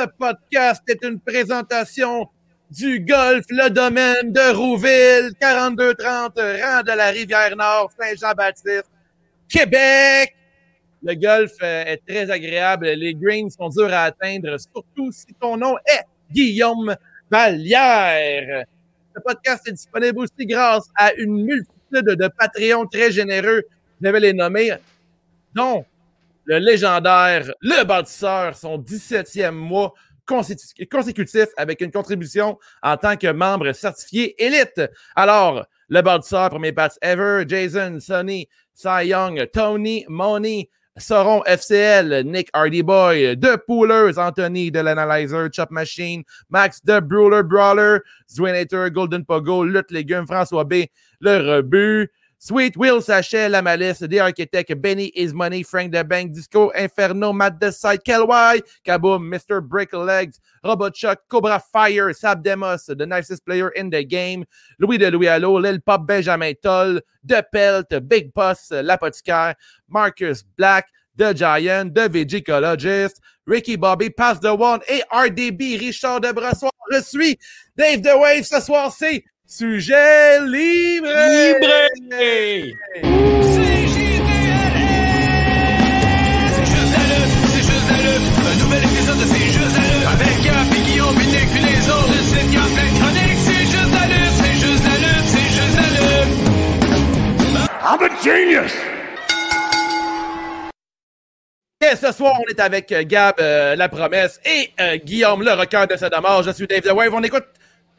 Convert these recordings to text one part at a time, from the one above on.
Ce podcast est une présentation du golf, le domaine de Rouville, 4230, rang de la Rivière-Nord, Saint-Jean-Baptiste, Québec. Le golf euh, est très agréable. Les greens sont durs à atteindre, surtout si ton nom est Guillaume Vallière. Ce podcast est disponible aussi grâce à une multitude de Patreons très généreux. Je vais les nommer, dont le légendaire, le bâtisseur, son 17e mois consécutif avec une contribution en tant que membre certifié élite. Alors, le bâtisseur, premier pass ever, Jason, Sonny, Cy Young, Tony, Money, Sauron FCL, Nick Hardyboy, The Poolers, Anthony de l'Analyzer, Chop Machine, Max The Brawler Brawler, Zwinator, Golden Pogo, Lutte Légumes, François B, Le Rebut, Sweet Will Sachet, La Malice, The Architect, Benny Is Money, Frank the Bank, Disco, Inferno, Matt Side, Kelwai, Kaboom, Mr. Brick Legs, Robot Chuck, Cobra Fire, Sab Demos, the nicest player in the game, Louis de Louis Allo, Lil Pop, Benjamin Toll, The Pelt, Big Boss, L'Apothicaire, Marcus Black, The Giant, The Vegicologist, Ricky Bobby, Pass the One et RDB, Richard de Brassoir. Je suis Dave The Wave. Ce soir, c'est Sujet libre! Libre! C'est juste la lutte, c'est juste la lutte. Un nouvel épisode de C'est juste la lutte. Avec Gap et Guillaume, puis Nick, puis les autres. Le site Gap, plein de chroniques. C'est juste la lutte, c'est juste la lutte, c'est juste la lutte. I'm a genius! Et ce soir, on est avec euh, Gab, euh, la promesse, et euh, Guillaume, le requin de Sodomar. Je suis Dave The Wave. On écoute,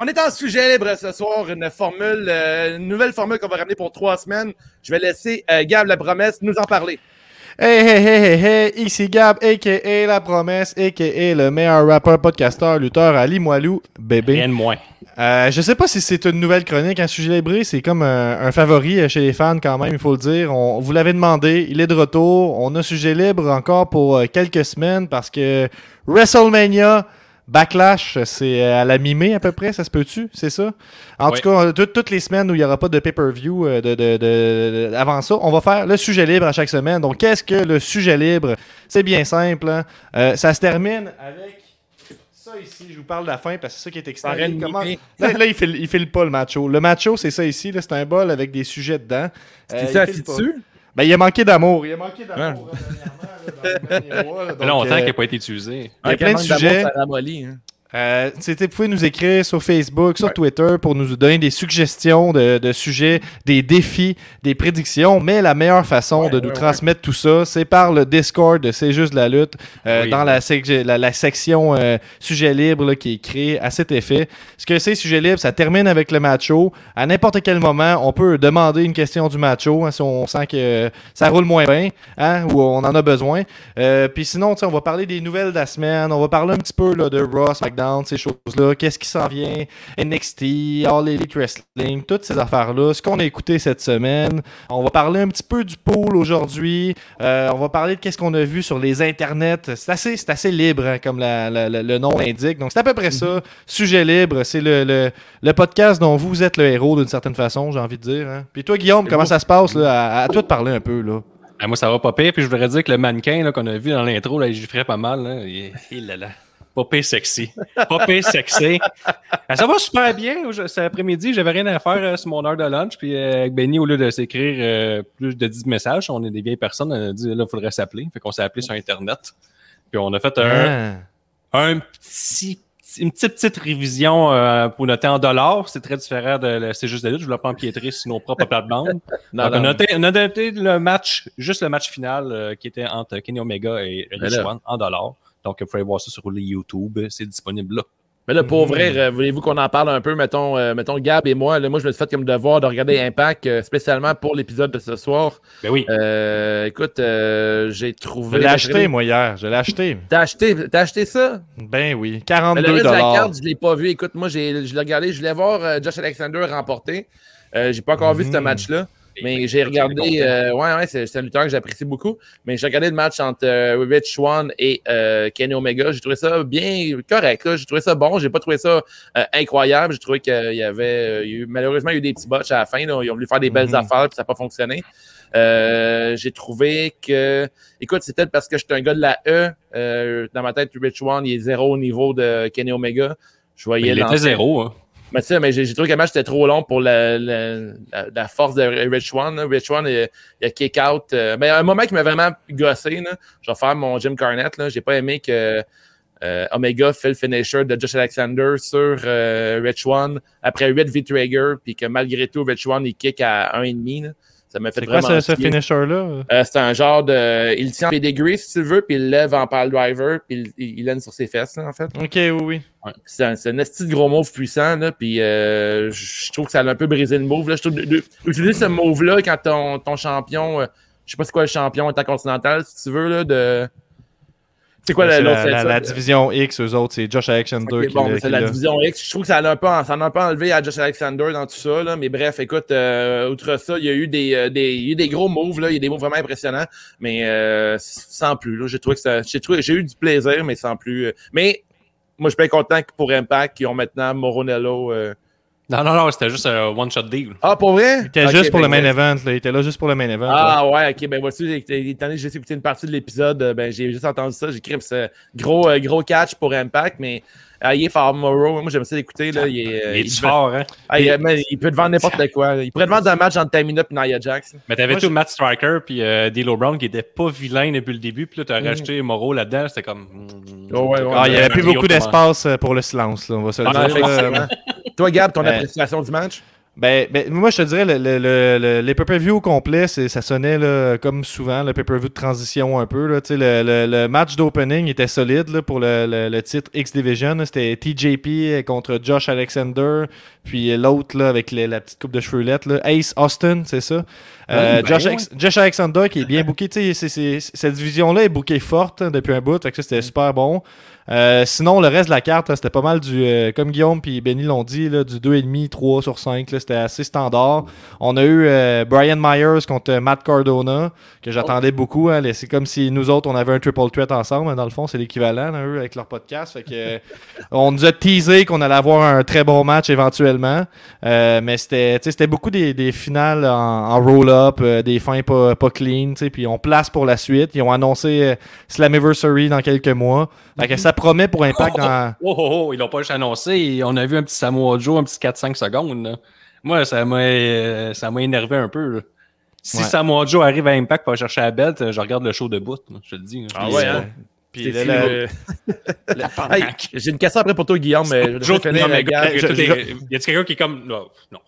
on est en sujet libre ce soir, une formule, euh, une nouvelle formule qu'on va ramener pour trois semaines. Je vais laisser euh, Gab, la promesse, nous en parler. Hey, hey, hey, hey, hey, ici Gab, a.k.a. La Promesse, a.k.a. le meilleur rappeur, podcasteur, lutteur, Ali Moilou, bébé. Rien de moins. Euh, je sais pas si c'est une nouvelle chronique, un sujet libré, c'est comme un, un favori chez les fans quand même, il faut le dire. On, vous l'avez demandé, il est de retour. On a sujet libre encore pour quelques semaines parce que WrestleMania, Backlash, c'est euh, à la mi-mai à peu près, ça se peut-tu? C'est ça? En Oui. tout cas, tout- toutes les semaines où il n'y aura pas de pay-per-view euh, de, de- de- avant ça, on va faire le sujet libre à chaque semaine. Donc, qu'est-ce que le sujet libre? C'est bien simple. hein. Euh, ça se termine avec ça ici. Je vous parle de la fin parce que c'est ça qui est de Comment-. Là, là, il file, il file pas le macho. Le macho, c'est ça ici. C'est un bol avec des sujets dedans. Euh, file pas. dessus? Ben, il a manqué d'amour. Il a manqué d'amour hein, dernièrement, là, dans le dernier mois, là. Donc, longtemps euh, qu'il n'a pas été utilisé. Il y a plein de sujets. ça ramollit, hein. Euh, vous pouvez nous écrire sur Facebook, sur Twitter pour nous donner des suggestions de, de sujets, des défis, des prédictions. Mais la meilleure façon de nous ouais, transmettre tout ça, c'est par le Discord de C'est juste la lutte, euh, Oui. dans la, sec- la, la section euh, sujet libre là, qui est créée à cet effet. Ce que c'est sujet libre, ça termine avec le macho. À n'importe quel moment, on peut demander une question du macho hein, si on sent que ça roule moins bien hein, ou on en a besoin. Euh, Puis sinon, tu sais, on va parler des nouvelles de la semaine. On va parler un petit peu là, de Raw, SmackDown, ces choses-là. Qu'est-ce qui s'en vient? NXT, All Elite Wrestling, toutes ces affaires-là. Ce qu'on a écouté cette semaine. On va parler un petit peu du pool aujourd'hui. Euh, on va parler de qu'est-ce qu'on a vu sur les internets. C'est assez, c'est assez libre, hein, comme la- la- la- le nom l'indique. Donc c'est à peu près ça. Sujet libre. C'est le, le, le podcast dont vous êtes le héros d'une certaine façon, j'ai envie de dire. hein. Puis toi, Guillaume, comment ça se passe? Là? À, à toi de parler un peu. là? Ah, moi, ça va pas pire. Puis je voudrais dire que le mannequin qu'on a vu dans l'intro, là, il ferait pas mal. Là. Il, il est là. Pire sexy. Pire sexy. Ah, ça va super bien. Cet après-midi, j'avais rien à faire euh, sur mon heure de lunch. Puis euh, avec Benny, au lieu de s'écrire euh, plus de 10 messages, on est des vieilles personnes, on a dit là, il faudrait s'appeler. Fait qu'on s'est appelé sur Internet. Puis on a fait un, Ah. un petit, une petite, petite révision euh, pour noter en dollars. C'est très différent de C'est juste de lutte. Je voulais pas empiétrer sur nos propres plates-bandes. On, a noté, on a noté le match, juste le match final euh, qui était entre Kenny Omega et Rich là. Swann en dollars. Donc, vous pouvez voir ça sur le YouTube. C'est disponible là. Mais là, pour vrai, euh, voulez-vous qu'on en parle un peu, mettons, euh, mettons Gab et moi, là, moi je me suis fait comme devoir de regarder Impact, euh, spécialement pour l'épisode de ce soir. Ben oui. Euh, écoute, euh, j'ai Je trouvé... l'ai acheté, moi, hier. Je l'ai acheté. T'as acheté, t'as acheté ça? Ben oui. Mais le 42 reste de la carte, je l'ai pas vu. Écoute, moi, j'ai, je l'ai regardé. Je voulais voir euh, Josh Alexander remporter. Euh, j'ai pas encore vu ce Mhm. match-là. Mais j'ai regardé, euh, ouais, ouais, c'est un lutteur que j'apprécie beaucoup. Mais j'ai regardé le match entre euh, Rich Swan et euh, Kenny Omega. J'ai trouvé ça bien correct. là. J'ai trouvé ça bon. J'ai pas trouvé ça euh, incroyable. J'ai trouvé qu'il y avait, euh, il y a eu- malheureusement, il y a eu des petits botches à la fin. là. Ils ont voulu faire des belles Mhm. affaires puis ça n'a pas fonctionné. Euh, j'ai trouvé que, écoute, c'est peut-être parce que j'étais un gars de la E. euh, dans ma tête, Rich Swan, il est zéro au niveau de Kenny Omega. Je voyais Il était zéro. hein. Mais tu mais j'ai trouvé que le match était trop long pour la, la, la- force de Rich One. là. Rich One, il, a kick out. euh, mais un moment qui m'a vraiment gossé, là, je vais faire mon Jim Carnett. J'ai pas aimé que euh, Omega fait le finisher de Josh Alexander sur euh, Rich One après 8 V-Trigger, puis que malgré tout, Rich One, il kick à 1,5. Ça m'a fait C'est quoi vraiment ce, ce finisher-là? Euh, c'est un genre de. Il tient en pedigree, si tu veux, puis il lève en pile driver, puis il, il, il sur ses fesses, là, en fait. Ok, oui, oui. Ouais. C'est un, c'est un esti de gros move puissant, là, puis euh, je trouve que ça a un peu brisé le move. Là. Je trouve de- de- utiliser ce move-là quand ton, ton champion, euh, je sais pas c'est quoi le champion intercontinental, si tu veux, là, de... C'est quoi la, l'autre la, la- la division X, eux autres, c'est Josh Alexander Ok, qui bon, l'a- c'est la l'a. division X. Je trouve que ça a un peu, ça a un peu enlevé à Josh Alexander dans tout ça. Là. Mais bref, écoute, euh, outre ça, il y a eu des, euh, des, il y a eu des gros moves, là. il y a des moves vraiment impressionnants, mais euh, sans plus. J'ai trouvé que ça. J'ai eu du plaisir, mais sans plus. euh. Mais moi, je suis bien content que pour Impact, ils ont maintenant Moronello. euh. Non, non, non, c'était juste un one-shot deal. Ah, pour vrai? Il était juste pour ben, le main ouais. event, là. Il était là juste pour le main event. Ah ouais, ok, ben voici, étant donné que j'ai écouté une partie de l'épisode, euh, ben j'ai juste entendu ça, j'ai écrit ce gros, euh, gros catch pour Impact, mais euh, il est fort, Morrow, moi j'aime ça l'écouter, là, il est, euh, Il est il peut- fort, hein? Ah, il, mais il peut te vendre n'importe quoi. Il pourrait te vendre un match entre Tamina et Nia Jax. Mais t'avais tout je- Matt Striker puis euh, D'Lo Brown qui était pas vilain depuis le début. Puis là, t'as Mhm. rajouté Moreau là-dedans. C'était comme. Oh, ouais, ouais. Ah, il n'y avait plus beaucoup d'espace pour le silence, là, on va se le Ah, dire. Toi, Gab, ton Euh, appréciation du match? Ben, ben, moi, je te dirais, le, le- le- le- les pay-per-view au complet, ça sonnait là, comme souvent, le pay-per-view de transition un peu. Là, Tu sais, le, le- le match d'opening était solide là, pour le, le- le titre X-Division. C'était TJP contre Josh Alexander, puis l'autre là, avec les- la petite coupe de chevelette, là, Ace Austin, c'est ça. Euh, ben Josh, ouais. Alex- Josh Alexander qui est bien booké. Tu sais, c'est- c'est- cette division-là est bookée forte hein, depuis un bout, fait que ça, c'était super bon. Euh, sinon, le reste de la carte, c'était pas mal du, euh, comme Guillaume puis Benny l'ont dit, là, du 2,5, 3 sur 5. là, C'était assez standard. On a eu euh, Brian Myers contre Matt Cardona, que j'attendais beaucoup. hein. C'est comme si nous autres, on avait un triple threat ensemble. hein, Dans le fond, c'est l'équivalent, eux, avec leur podcast. Fait que, euh, on nous a teasé qu'on allait avoir un très bon match éventuellement. Euh, mais c'était beaucoup des, des finales en, en roll-up, des fins pas, pas clean. Puis on place pour la suite. Ils ont annoncé Slammiversary dans quelques mois. Ça promet pour Impact dans. Oh, oh, oh, ils l'ont pas juste annoncé. On a vu un petit Samoa Joe, un petit 4-5 secondes. là. Moi, ça m'a euh, ça m'a énervé un peu. là. Si Ouais. Samoa Joe arrive à Impact pour aller chercher la belt, euh, je regarde le show de bout. là, je te le dis. Ah Puis, ouais, hein? Puis là, la Hey. J'ai une question après pour toi, Guillaume, mais je finir, non, mais gars, je- y a-tu quelqu'un qui est comme. Non, non.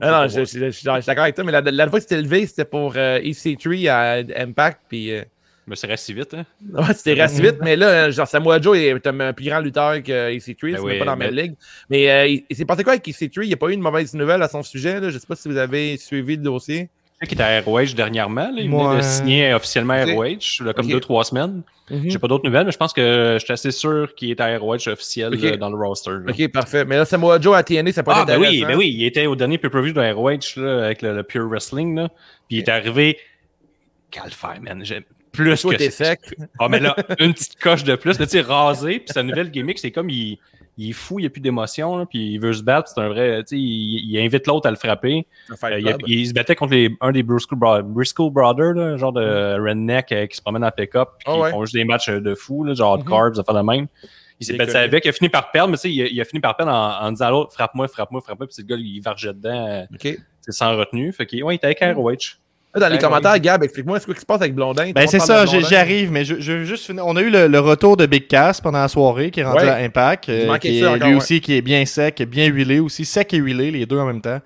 Ah non, je, je- je- je suis d'accord avec toi, mais la, la fois que tu t'es levé, c'était pour euh, EC3 à Impact, puis euh, Mais c'est resté vite, hein? ouais, c'était resté vite, mais là, euh, genre, Samoa Joe est un, plus grand lutteur que EC3, Ben c'est oui, même pas dans ma mais- ligue. Mais euh, il, s'est passé quoi avec EC3? Il n'y a pas eu une mauvaise nouvelle à son sujet, là? Je sais pas si vous avez suivi le dossier. Je sais qu'il était à ROH dernièrement. Là. Il venait Ouais. de signer officiellement à. ROH, là, comme Ok. deux, trois semaines. Mhm. J'ai pas d'autres nouvelles, mais je pense que je suis assez sûr qu'il est à ROH officiel là, dans le roster. là. Ok, parfait. Mais là, Samoa Joe à TNA, ça peut Ah, être ben oui, ben oui, il était au dernier pay-per-view de ROH là, avec le, le Pure Wrestling. Là. Puis il est arrivé. Calfaire, man. Plus Toi, que sec. Ah, mais là, une petite coche de plus. Là, tu sais, rasé. Puis sa nouvelle gimmick, c'est comme il, il est fou, il n'y a plus d'émotion. là, Puis il veut se battre. C'est un vrai. Tu sais, il, il invite l'autre à le frapper. Euh, il, il se battait contre les, un des Briscoe, Bro- Briscoe Brothers, là, un genre de redneck euh, qui se promène en pick-up. Puis Ah qui ouais. font juste des matchs euh, de fou, là, genre de carbs, ça fait de même. Il s'est battu avec, il a fini par perdre, mais tu sais, il, a- il a fini par perdre en, en disant à l'autre frappe-moi, frappe-moi, frappe-moi. Puis c'est le gars, il vargeait dedans, c'est sans retenue. Fait qu'il ouais, il était avec ROH. Là, dans les Ben commentaires, Gab, explique-moi ce qui se passe avec Blondin. Ben c'est ça, parle de j'y Blondin. j'y arrive, mais je, je veux juste finir. On a eu le, le retour de Big Cass pendant la soirée, qui est rendu Ouais. à Impact, euh, Il manquait qui ça est, encore, lui ouais. aussi qui est bien sec, bien huilé aussi, sec et huilé, les deux en même temps.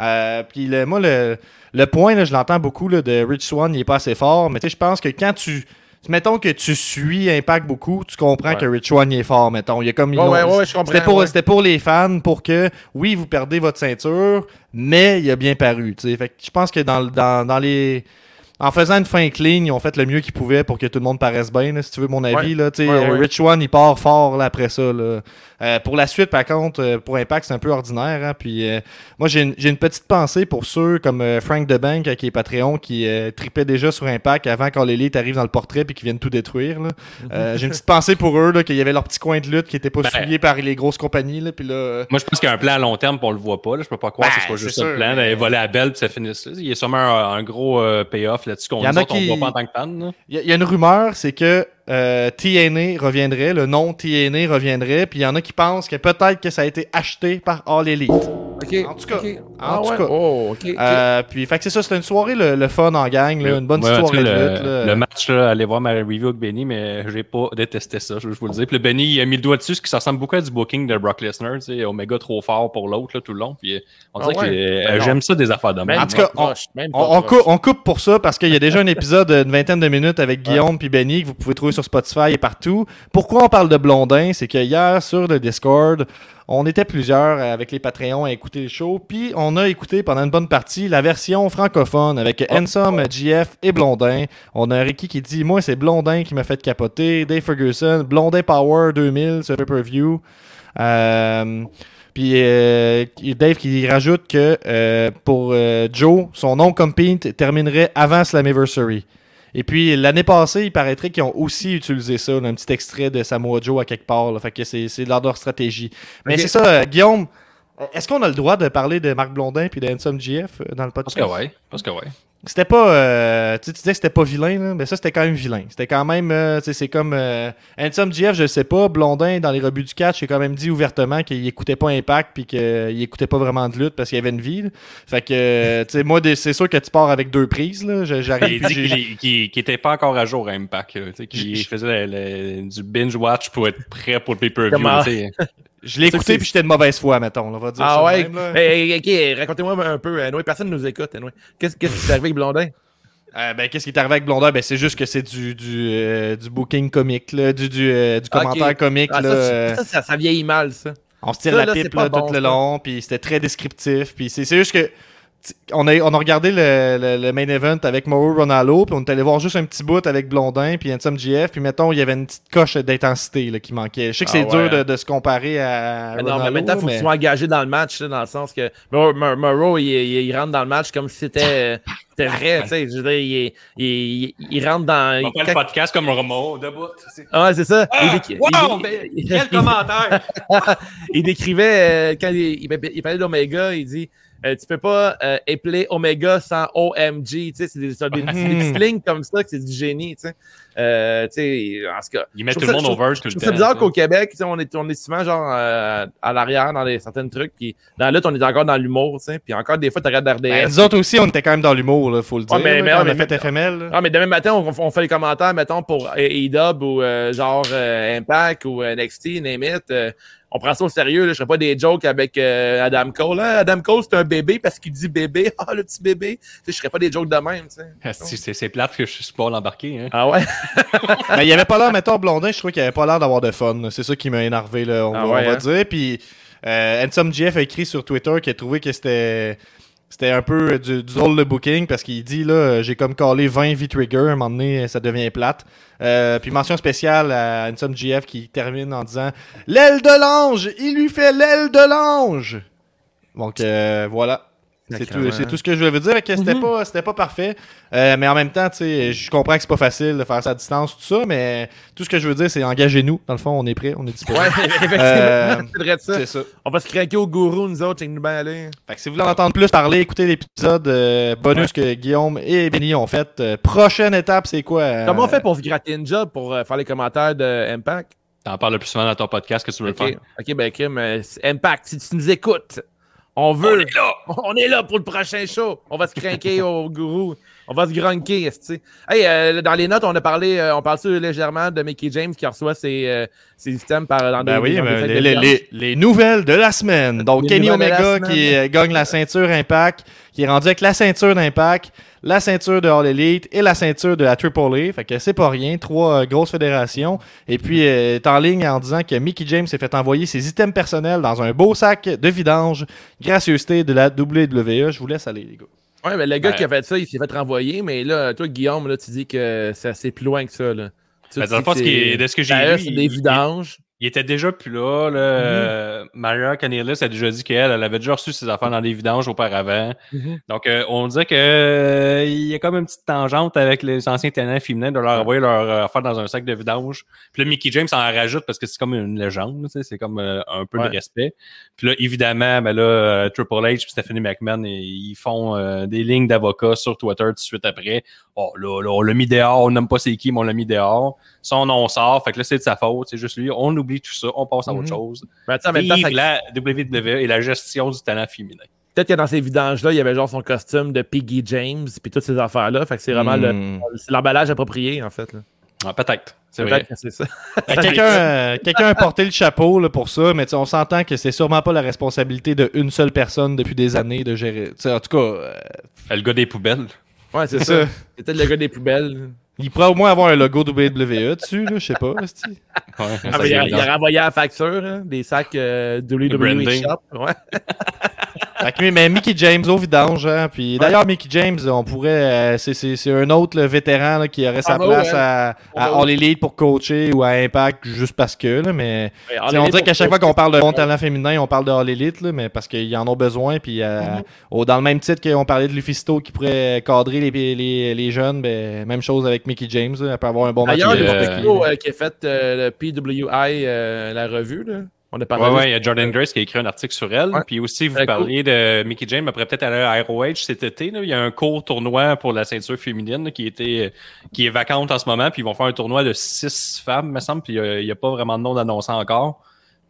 Euh, puis le- moi, le, le point, là, je l'entends beaucoup là, de Rich Swan, il est pas assez fort, mais tu sais, je pense que quand tu... Mettons que tu suis Impact beaucoup, tu comprends Ouais. que Rich il est fort, mettons. Il y a comme Ouais, ouais, c'était pour, ouais. c'était pour les fans, pour que, oui, vous perdez votre ceinture, mais il a bien paru. Fait que je pense que dans, dans, dans les. En faisant une fin clean, ils ont fait le mieux qu'ils pouvaient pour que tout le monde paraisse bien, là, si tu veux mon avis. Là. Rich One, il part fort là, après ça. Là. Euh, pour la suite, par contre, euh, pour Impact, c'est un peu ordinaire. hein. Puis euh, moi, j'ai une, j'ai une petite pensée pour ceux comme euh, Frank DeBank, euh, qui est Patreon, qui euh, tripait déjà sur Impact avant quand l'élite arrive dans le portrait puis qu'ils viennent tout détruire. là. Euh, j'ai une petite pensée pour eux, là, qu'il y avait leur petit coin de lutte qui était pas Ben. souillé par les grosses compagnies. Là, puis là, Moi, je pense qu'il y a un plan à long terme, puis on le voit pas. Là. Je peux pas croire Ben, que ce soit juste un plan d'aller voler à Belle puis ça finisse. Il y a sûrement un, un gros euh, payoff là-dessus qu'on qui- voit pas en tant que fan. y, il y a une rumeur, c'est que euh, TNA reviendrait, le nom TNA reviendrait, puis il y en a qui pensent que peut-être que ça a été acheté par All Elite. OK. En tout cas. En Ah tout ouais? cas. Oh. Euh, puis, fait que c'est ça, c'était une soirée, le, le fun en gang, là, une bonne Ouais, soirée de le, lutte. là. le match, là, allez voir ma review avec Benny, mais j'ai pas détesté ça, je, je vous le dis. Puis le Benny, il a mis le doigt dessus, ce qui ressemble beaucoup à du booking de Brock Lesnar, tu sais, Omega trop fort pour l'autre là, tout le long. Puis euh, on dirait Ah ouais? que euh, Ben j'aime ça des affaires de même. En tout cas, On, coupe pour ça parce qu'il y a déjà un épisode d'une vingtaine de minutes avec Guillaume puis Benny que vous pouvez trouver sur Spotify et partout. Pourquoi on parle de Blondin? C'est que hier sur le Discord, on était plusieurs avec les Patreons à écouter le show, puis on a écouté pendant une bonne partie la version francophone avec Ensom, GF et Blondin. On a Ricky qui dit Moi, c'est Blondin qui m'a fait capoter. Dave Ferguson, Blondin Power 2000 sur pay-per-view. Euh, puis euh, Dave qui rajoute que euh, pour Joe, son nom compete terminerait avant Slammiversary. Et puis l'année passée, il paraîtrait qu'ils ont aussi utilisé ça, là, un petit extrait de Samoa Joe à quelque part. là. fait que c'est c'est dans leur stratégie. Mais c'est ça, Guillaume. Euh, Est-ce qu'on a le droit de parler de Marc Blondin puis de Handsome GF euh, dans le Parce podcast? que ouais, parce que ouais. C'était pas. euh, tu sais, tu disais que c'était pas vilain, là, mais ça, c'était quand même vilain. C'était quand même. euh, tu sais, c'est comme. Euh, Handsome GF, je sais pas. Blondin, dans les rebuts du catch, a quand même dit ouvertement qu'il écoutait pas Impact puis qu'il écoutait pas vraiment de lutte parce qu'il y avait une vie. là. Fait que, tu sais, moi, c'est sûr que tu pars avec deux prises. là. J'arrive. dit j'ai- qu'il qu'il était pas encore à jour à Impact, là, tu sais, qu'il faisait le- le- du binge-watch pour être prêt pour le pay-per-view. Je l'ai écouté puis j'étais de mauvaise foi, mettons. là, on va dire Ah ça ouais? même. Hey, ok, racontez-moi un peu. Anyway, personne ne nous écoute. anyway. Qu'est-ce qui s'est arrivé avec Blondin? Euh, ben, qu'est-ce qui est arrivé avec Blondin? Ben, c'est juste que c'est du, du, euh, du booking comique, là, du, du, euh, du commentaire comique. Ah, là, ça, ça, ça, ça vieillit mal, ça. On se tire la pipe là, bon, tout le long, puis c'était très descriptif. Puis c'est juste que on a, on a regardé le, le- le main event avec Mauro Ronaldo, puis on est allé voir juste un petit bout avec Blondin, puis Handsome GF, puis mettons, il y avait une petite coche d'intensité là, qui manquait. Je sais que Ah c'est ouais, dur de, de se comparer à Mais non, mais en Ronaldo, même temps, il faut mais- que tu sois engagé dans le match, là, dans le sens que Morrow, il, il- il rentre dans le match comme si c'était euh, c'était vrai. tu sais, Je veux dire, il, il- il- il rentre dans. On fait le podcast comme Romo, debout. Ah, ouais, c'est ça. il, décri- wow! il- Ben, il- Quel commentaire! il décrivait, euh, quand il, il- il parlait d'Omega, il dit euh, Tu peux pas euh, épeler Omega sans OMG. Tu sais, c'est des, c'est des, c'est des petites lignes comme ça que c'est du génie. Tu sais. Euh, tu sais, en tout cas. Il met Je tout le monde over tout le temps. ça bizarre qu'au Québec, tu sais, on est, on est souvent genre euh, à l'arrière dans les, certains trucs. Puis dans la lutte, on est encore dans l'humour. tu sais, Puis encore des fois, tu regardes Ben, RDS. nous autres aussi, on était quand même dans l'humour, là, faut le dire. Ouais, mais- là, mais- quand ouais, on a mais- fait FML. là. Ah, mais demain matin, on, on fait les commentaires, mettons, pour AEW ou euh, genre euh, Impact ou NXT, name it. On prend ça au sérieux. Là. Je ferai pas des jokes avec euh, Adam Cole. hein. Adam Cole, c'est un bébé parce qu'il dit bébé. Ah, le petit bébé. Tu sais, je ferais pas des jokes de même. tu sais. Asti, C'est plate que je suis pas l'embarqué. Hein. Ah ouais? Il avait pas l'air, mettons, Blondin, je trouvais qu'il avait pas l'air d'avoir de fun. C'est ça qui m'a énervé, là, on, Ah va, ouais, on va hein? dire. Puis, euh, Handsome GF a écrit sur Twitter qu'il a trouvé que c'était. C'était un peu du, du drôle de booking parce qu'il dit là, euh, j'ai comme collé 20 V-Trigger, à un moment donné, ça devient plate. Euh, puis mention spéciale à Handsome GF qui termine en disant L'aile de l'ange Il lui fait l'aile de l'ange Donc euh, voilà. C'est tout, tout ce que je voulais vous dire. que C'était pas, c'était pas parfait. Euh, mais en même temps, tu sais, je comprends que c'est pas facile de faire ça à distance, tout ça. Mais tout ce que je veux dire, c'est engagez-nous. Dans le fond, on est prêt, on est disponible. Ouais, effectivement. Euh, c'est vrai de ça. C'est ça. On va se craquer au gourou, nous autres, et nous bien aller. Fait que si vous voulez en entendre plus parler, écoutez l'épisode euh, bonus que Guillaume et Benny ont fait. Euh, prochaine étape, c'est quoi euh, Comment on fait pour se gratter une job pour euh, faire les commentaires de Impact? T'en parles le plus souvent dans ton podcast que tu veux faire. ok, ben Kim, Impact, si tu nous écoutes, on veut. On est là! On est là pour le prochain show. On va se craquer au gourou. On va se grunker, esti. Hey, euh, dans les notes, on a parlé, euh, on parle légèrement de Mickey James qui reçoit ses, euh, ses items par, dans Ben des- oui, dans fêtes les, de les- viande. les- les nouvelles de la semaine. Donc, Les Kenny Omega semaine. qui gagne la ceinture Impact, qui est rendu avec la ceinture d'Impact, la ceinture de All Elite et la ceinture de la Triple A. Fait que c'est pas rien. Trois grosses fédérations. Et puis, est en ligne en disant que Mickey James s'est fait envoyer ses items personnels dans un beau sac de vidange. Gracieuseté de la WWE. Je vous laisse aller, les gars. Ouais, mais le gars Ben- qui a fait ça, il s'est fait renvoyer, mais là, toi, Guillaume, là, tu dis que c'est assez plus loin que ça. Là. Tu- Ben, tu dans le fond, c'est- de ce que j'ai lu, c'est des vidanges. Il était déjà plus là. là. Euh, Maria Canellis a déjà dit qu'elle elle avait déjà reçu ses affaires dans des vidanges auparavant. Mhm. Donc, euh, on dirait que euh, il y a comme une petite tangente avec les anciens talents féminins de leur envoyer leur euh, affaire dans un sac de vidange. Puis là, Mickey James en rajoute parce que c'est comme une légende, c'est comme euh, un peu Ouais. de respect. Puis là, évidemment, ben là, euh, Triple H et Stephanie McMahon, ils font des lignes d'avocats sur Twitter tout de suite après. Oh là, là, on l'a mis dehors, on n'aime pas c'est qui, mais on l'a mis dehors. Son nom sort, fait que là, c'est de sa faute, c'est juste lui. On oublie tout ça, on passe à autre Mhm. chose. Mais attends, en même temps, Vive ça- la WWE et la gestion du talent féminin. peut-être que dans ces vidanges-là, il y avait genre son costume de Piggy James puis toutes ces affaires-là. Fait que c'est vraiment le- c'est l'emballage approprié, en fait. là. Ah, Peut-être, c'est vrai. Peut-être que c'est ça. Quelqu'un euh, quelqu'un a porté le chapeau là, pour ça, mais tu sais, on s'entend que c'est sûrement pas la responsabilité d'une seule personne depuis des années de gérer. en tout cas, euh, Le gars des poubelles. Ouais, c'est ça. ça. C'est peut-être le gars des poubelles. Il pourrait au moins avoir un logo WWE dessus, là, je sais pas. Ouais, Ah, il, a, c'est il a renvoyé à la facture hein, des sacs euh, WWE branding. Shop. Ouais. Fait que, mais Mickey James au vidange, hein, puis d'ailleurs Mickey James, on pourrait, euh, c'est- c'est c'est un autre là, vétéran là, qui aurait sa Bravo, place ouais. à, à Bravo. All Elite pour coacher ou à Impact juste parce que, là, mais Ouais, on dirait qu'à chaque fois qu'on parle de bon talent féminin, on parle de All Elite, là, mais parce qu'ils en ont besoin. Puis euh, Mhm. au- dans le même titre qu'on parlait de Lufisto qui pourrait cadrer les, les, les jeunes, ben, même chose avec Mickey James. là, elle peut avoir un bon match. D'ailleurs, le euh, qui, euh, qui a fait euh, le PWI, euh, la revue, là. On a parlé Ouais, ouais, il y a Jordan Grace qui a écrit un article sur elle. Ouais. Puis aussi, vous parliez de Mickey James, après peut-être aller à ROH cet été. là. Il y a un court tournoi pour la ceinture féminine là, qui, était, qui est vacante en ce moment. Puis ils vont faire un tournoi de six femmes, me semble. Puis euh, il n'y a pas vraiment de nom d'annoncé encore.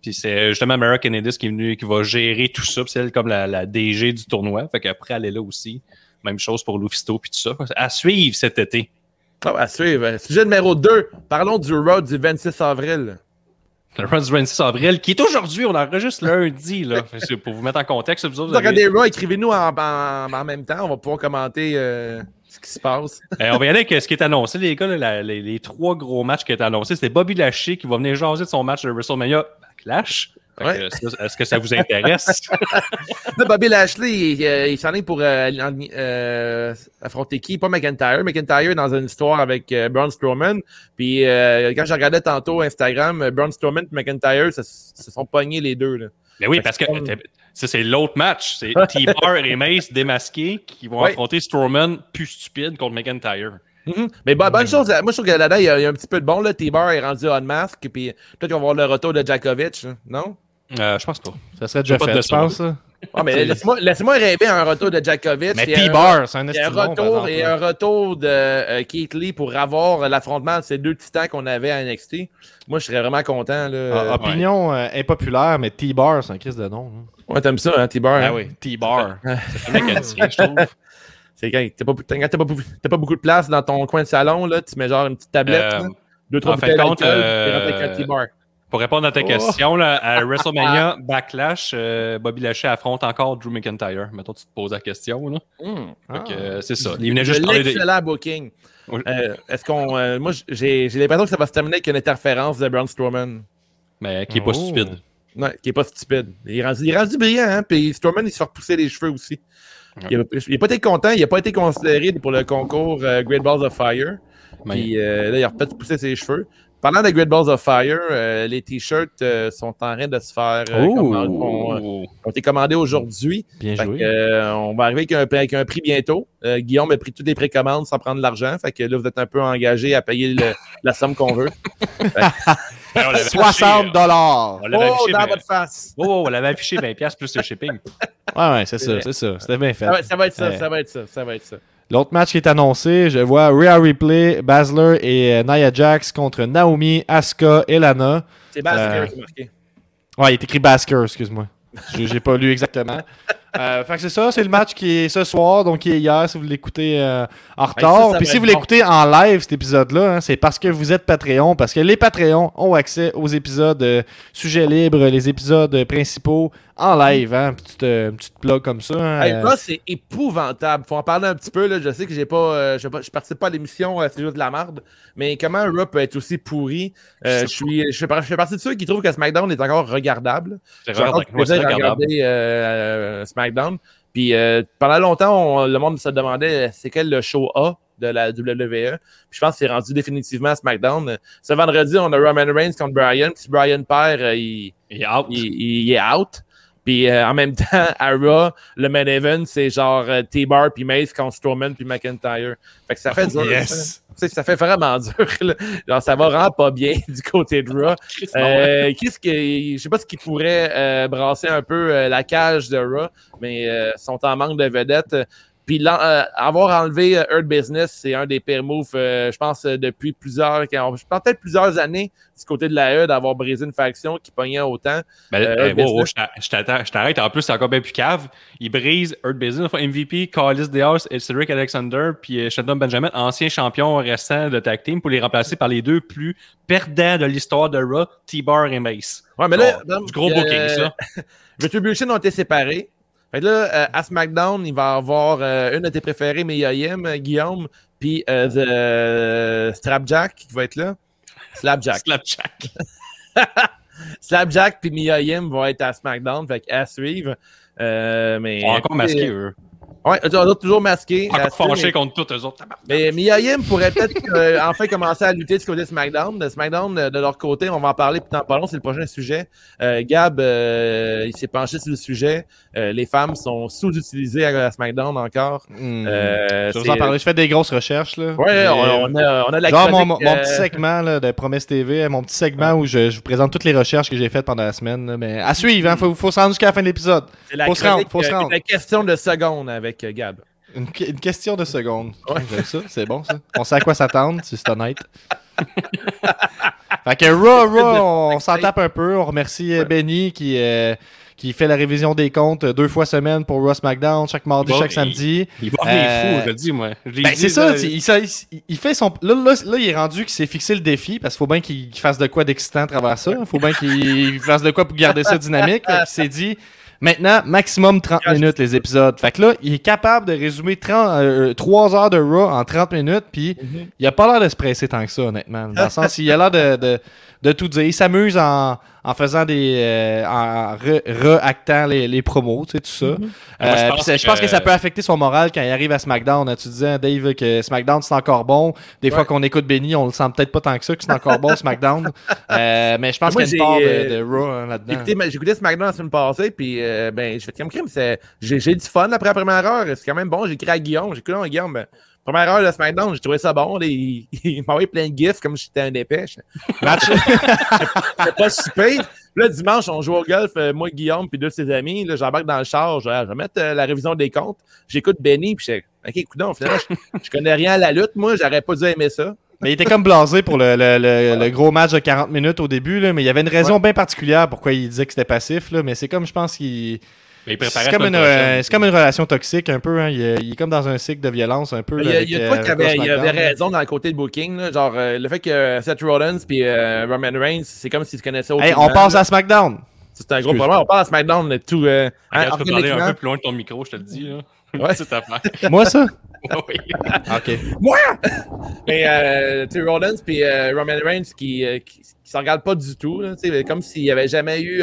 Puis c'est justement Mara Kennedy qui est venue, qui va gérer tout ça. Puis c'est elle comme la, la DG du tournoi. Fait qu'après, elle est là aussi. Même chose pour Lufisto puis tout ça. À suivre cet été. Ah, à suivre. Sujet numéro 2. Parlons du Raw du 26 avril. Le Run du 26 avril, qui est aujourd'hui, on enregistre lundi, là. Pour vous mettre en contexte, vous autres, avez- écrivez-nous en, en- en même temps. On va pouvoir commenter euh, ce qui se passe. Euh, on va y aller avec ce qui est annoncé, les gars. là, la- les, les trois gros matchs qui été annoncés, c'était Bobby Lashley qui va venir jaser de son match de WrestleMania Backlash. Ouais. Est-ce que ça vous intéresse? Là, Bobby Lashley, il, euh, il s'en est pour euh, en- euh, affronter qui? Pas McIntyre. McIntyre dans une histoire avec euh, Braun Strowman. Puis quand je regardais tantôt Instagram, Braun Strowman et McIntyre se, se sont pognés les deux. Là. Mais oui, Fait parce que ça, c'est l'autre match. C'est T-Bar et Mace démasqués qui vont Ouais. affronter Strowman plus stupide contre McIntyre. Mhm. Mais bon, bonne chose, moi je trouve que là-dedans, il y, a, il y a un petit peu de bon. T-Bar est rendu on mask. Puis peut-être qu'on va voir le retour de Djokovic. hein, Non? Euh, je pense pas. Ça serait déjà fait, je ça? pense. Ah, mais laisse-moi rêver un retour de Djokovic. Mais un- T-Bar, c'est un un estime par retour, exemple, et un retour de euh, Keith Lee pour avoir l'affrontement de ces deux titans qu'on avait à NXT. Moi, je serais vraiment content. Là. Ah, opinion euh, impopulaire, mais T-Bar, c'est un crise de nom. là. Ouais, t'aimes ça, hein, T-Bar? Ah hein? oui, T-Bar. C'est mécanicien, je trouve. C'est quand t'as pas, quand t'as pas, t'as pas beaucoup de place dans ton coin de salon, là, tu mets genre une petite tablette, Euh, là, deux, trois bouteilles de compte, euh, Pour répondre à ta Oh. question, là, à WrestleMania Backlash, euh, Bobby Lashley affronte encore Drew McIntyre. Mettons, tu te poses la question. Là. Que, Ah. euh, c'est ça. Il venait De juste parler de. l'excellent booking. Oui. Euh, Est-ce qu'on. euh, moi, j'ai j'ai l'impression que ça va se terminer avec une interférence de Braun Strowman. Mais qui est pas Oh. stupide. Ouais, qui est pas stupide. Il est rendu, il est rendu brillant, hein, puis Strowman, il se fait repousser les cheveux aussi. Il, a, il a pas été content, il a pas été considéré pour le concours euh, Great Balls of Fire. Mais- Puis euh, là, il a refait pousser ses cheveux. Parlant de Great Balls of Fire, euh, les t-shirts euh, sont en train de se faire euh, Oh. commander- ont, euh, ont été commandés aujourd'hui. Bien Fait joué. que, euh, on va arriver avec un, avec un prix bientôt. Euh, Guillaume a pris toutes les précommandes sans prendre l'argent. Fait que là, vous êtes un peu engagé à payer le- la somme qu'on veut. Ouais, on l'avait 60 affiché, euh, dollars. On l'avait Oh, affiché, dans mais- votre face! Oh, oh, on l'avait affiché 20$ plus le shipping. Ouais, ouais, c'est ça, c'est ça. C'était bien fait. Ça va, ça va être ça, Ouais. ça va être ça, ça va être ça. L'autre match qui est annoncé, je vois Rhea Ripley, Basler et euh, Nia Jax contre Naomi, Asuka et Lana. C'est Basker Euh, qui est marqué. Ouais, il est écrit Basker, excuse-moi. J'ai j'ai pas lu exactement. Euh, fait que c'est ça, c'est le match qui est ce soir, donc qui est hier si vous l'écoutez euh, en ça, retard. Puis si vous bon. l'écoutez en live, cet épisode-là, hein, c'est parce que vous êtes Patreon, parce que les Patreons ont accès aux épisodes euh, sujets libres, les épisodes principaux en live. Hein, petite, euh, petite plug comme ça. hein, Hey, euh, là, c'est épouvantable. Faut en parler un petit peu. Là. Je sais que j'ai pas, euh, je, je participe pas à l'émission, euh, c'est juste de la merde. Mais comment Raw peut être aussi pourri? Euh, Je suis, je fais, je fais partie de ceux qui trouvent que SmackDown est encore regardable. C'est regardable. SmackDown. Puis euh, pendant longtemps, on- le monde se demandait euh, c'est quel le show A de la WWE. Puis je pense que c'est rendu définitivement à SmackDown. Ce vendredi, on a Roman Reigns contre Brian. Puis si Brian perd, euh, il- il est out. Puis euh, en même temps, à Raw, le main event, c'est genre euh, T-Bar puis Mace contre Strowman puis McIntyre. Fait que ça fait dur. Yes. Tu sais, ça fait vraiment dur. là. Genre, ça va vraiment pas bien du côté de Raw. Euh, Qu'est-ce que. Je sais pas ce qui pourrait euh, brasser un peu euh, la cage de Raw, mais euh, sont en manque de vedettes. Puis euh, avoir enlevé euh, Earth Business, c'est un des pires moves, euh, je pense, euh, depuis plusieurs. Je pense peut-être plusieurs années du côté de la E d'avoir brisé une faction qui pognait autant. Ben, Euh, wow, je t'arrête. En plus, c'est encore bien plus cave. Il brise Earth Business, MVP, Callis Deos et Cedric Alexander, puis Shelton Benjamin, anciens champions récents de tag team, pour les remplacer par les deux plus perdants de l'histoire de Raw, T-Bar et Mace. Ouais, mais là, Oh, du gros booking, ça. Retribution ont été séparés. Fait que là, euh, à SmackDown, il va y avoir euh, une de tes préférées, Mia Yim, euh, Guillaume, puis euh, The Strapjack qui va être là. Slapjack. Slapjack. Slapjack puis Mia Yim vont être à SmackDown, fait à suivre. Euh, mais, Ils sont encore masqués, eux. Ouais, eux autres, toujours masqués. Encore fâchés mais- contre tous eux autres. mais Mia Yim pourrait peut-être euh, enfin commencer à lutter du côté de SmackDown. De SmackDown, euh, de leur côté, on va en parler plus tard. Parlons, c'est le prochain sujet. Euh, Gab, euh, il s'est penché sur le sujet. Euh, les femmes sont sous-utilisées à, à SmackDown encore. Euh, je vais vous en parler. Je fais des grosses recherches. Là. Ouais, on, on a, on a la Genre mon, mon petit segment là, de Promesse TV, mon petit segment où je, je vous présente toutes les recherches que j'ai faites pendant la semaine. là. mais à suivre, il faut, faut se rendre jusqu'à la fin de l'épisode. c'est la faut se rendre, faut se rendre. La question de seconde avec euh, Gab. Une, que- une question de seconde. Ouais. J'aime ça, c'est bon ça. On sait à quoi s'attendre, si c'est honnête. fait que Raw, Raw, on, s'en tape un peu. On remercie euh, Benny qui, euh, qui fait la révision des comptes deux fois semaine pour Raw SmackDown, chaque mardi, Bon, chaque il- samedi. Il va Euh, fou, je le dis, moi. Ben, c'est ça, là, il, ça- il- il fait son. Là, là, là, il est rendu qu'il s'est fixé le défi parce qu'il faut bien qu'il fasse de quoi d'excitant à travers ça. Il faut bien qu'il fasse de quoi pour garder ça dynamique. Qu'il s'est dit maintenant, maximum 30 minutes les épisodes. Fait que là, il est capable de résumer 30, euh, 3 heures de Raw en 30 minutes. Puis il a pas l'air de se presser tant que ça, honnêtement. Dans le sens, il a l'air de, de, de tout dire. Il s'amuse en, en faisant des. euh, en re- re-actant les, les promos, tu sais, tout ça. Moi, je Euh, pense je pense que... que- ça peut affecter son moral quand il arrive à SmackDown. hein. Tu disais, Dave, que SmackDown, c'est encore bon. Des fois qu'on écoute Benny, on le sent peut-être pas tant que ça, que c'est encore bon, SmackDown. Euh, mais je pense qu'il y a une part de, de euh, Raw hein, J'ai là-dedans. écouté SmackDown la semaine passée, puis euh, ben, j'ai fait comme crime. c'est- J'ai j'ai du fun après la première heure. C'est quand même bon. J'ai écrit à Guillaume. J'ai écouté à Guillaume. ben, première heure de SmackDown, j'ai trouvé ça bon. là, il il m'a envoyé plein de gifs comme si j'étais un dépêche. Match. C'était pas super. Là, dimanche, on joue au golf, euh, moi, Guillaume, puis deux de ses amis. Là, j'embarque dans le char. Je, je vais mettre euh, la révision des comptes. J'écoute Benny, puis je OK, coudonc, finalement, je, je connais rien à la lutte. Moi, j'aurais pas dû aimer ça. Mais il était comme blasé pour le, le- le- le gros match de 40 minutes au début, là, mais il y avait une raison bien particulière pourquoi il disait que c'était passif. Là, mais c'est comme, je pense qu'il. Mais il préparait C'est la comme, une, semaine prochaine. euh, c'est comme une relation toxique un peu. Hein. Il, est- il est comme dans un cycle de violence un peu. Il y là, a, avec, il y a euh, toi qui avait, il raison dans le côté de booking. là, genre, euh, le fait que Seth Rollins puis euh, Roman Reigns, c'est comme s'ils se connaissaient Hey, aucunement, on passe là. à SmackDown. C'est un gros Excuse. problème. On parle à SmackDown de tout. Euh, hein, peux parler un peu plus loin de ton micro, je te le dis. Là. Ouais. Moi, ça? oui. OK. Moi! Mais euh, tu Rollins puis euh, Roman Reigns qui, euh, qui, qui se regardent pas du tout. Là, comme s'il n'y avait jamais eu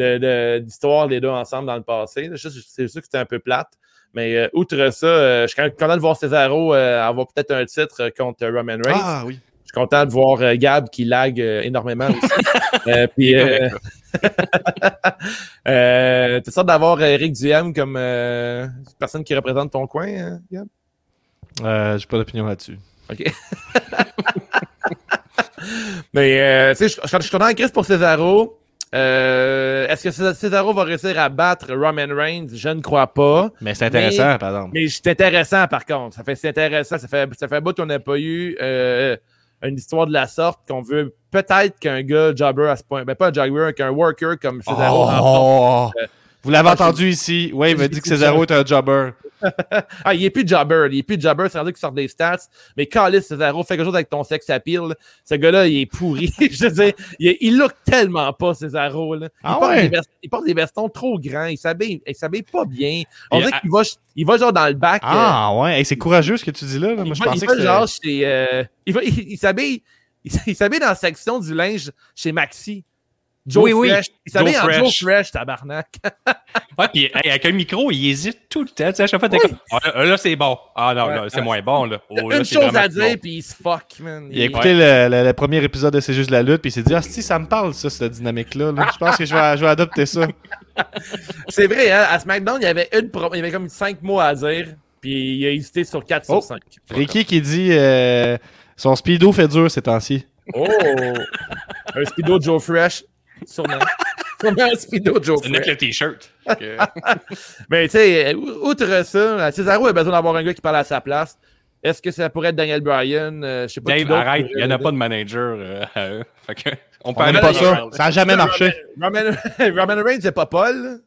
euh, de- de- d'histoire les deux ensemble dans le passé. C'est sûr que c'était un peu plate. Mais euh, outre ça, euh, je suis quand même content de voir Cesaro euh, avoir peut-être un titre euh, contre Roman Reigns. Ah oui. Je suis content de voir euh, Gab qui lag euh, énormément aussi. euh, puis, euh, euh, t'es sûr d'avoir Eric Duhem comme euh, personne qui représente ton coin, hein, Gab? Euh, J'ai pas d'opinion là-dessus. OK. Mais, euh, tu sais, je suis content de Chris pour Cesaro. Euh, Est-ce que Cesaro va réussir à battre Roman Reigns? Je ne crois pas. Mais c'est intéressant, par exemple. Mais c'est intéressant, par contre. Ça fait, c'est intéressant. Ça fait, ça fait un bout qu'on n'a pas eu euh, une histoire de la sorte qu'on veut peut-être qu'un gars jobber à ce point. Ben, pas un jobber, qu'un worker comme Cesaro remporte. Oh! Vous l'avez entendu ici. Oui, il m'a dit que Cesaro est un jobber. Ah, il est plus jobber. Il est plus jobber. C'est rendu qu'il sort des stats. Mais Calis Cesaro, fais quelque chose avec ton sex appeal. Ce gars-là, il est pourri. Je veux dire, il, il look tellement pas, Cesaro. Là. Il, Ah porte ouais? des vest- il porte des vestons trop grands. Il s'habille, il s'habille pas bien. On dirait à- qu'il va, il va genre dans le bac. euh, Ah ouais, Hey, c'est courageux ce que tu dis là. là. Moi, il je va, il pensais va que c'était- genre chez. euh, il va- il- il s'habille. Il s'habille dans la section du linge chez Maxi. Joe Oui, oui. Fresh. Il en Joe Fresh. Tabarnak. Ouais, puis hey, avec un micro, il hésite tout le temps. Tu sais, à chaque fois, t'es comme, ah, là, là, c'est bon. Ah non, Ouais. là, c'est moins bon. Là. Oh, là, Une chose à dire, bon. puis il se fuck, man. Il a écouté le, le- le premier épisode de C'est juste la lutte, puis il s'est dit Ah, si, ça me parle, ça, cette dynamique-là. là. Je pense que je vais, je vais adopter ça. C'est vrai, hein, à SmackDown, il y avait une pro- il y avait comme 5 mots à dire, puis il a hésité sur 4 Oh. sur 5. Ricky qui dit euh, Son speedo fait dur ces temps-ci. Oh! un speedo Joe Fresh, sûrement. sûrement un speedo Joe C'est le t-shirt. Mais tu sais, ou- outre ça, Cesaro a besoin d'avoir un gars qui parle à sa place. Est-ce que ça pourrait être Daniel Bryan? Euh, je sais pas qui Dave, arrête, il n'y en a pas de manager euh, à eux. Fait que, on aime pas ça. Ça a jamais marché. Roman, Roman Reigns, c'est pas Paul.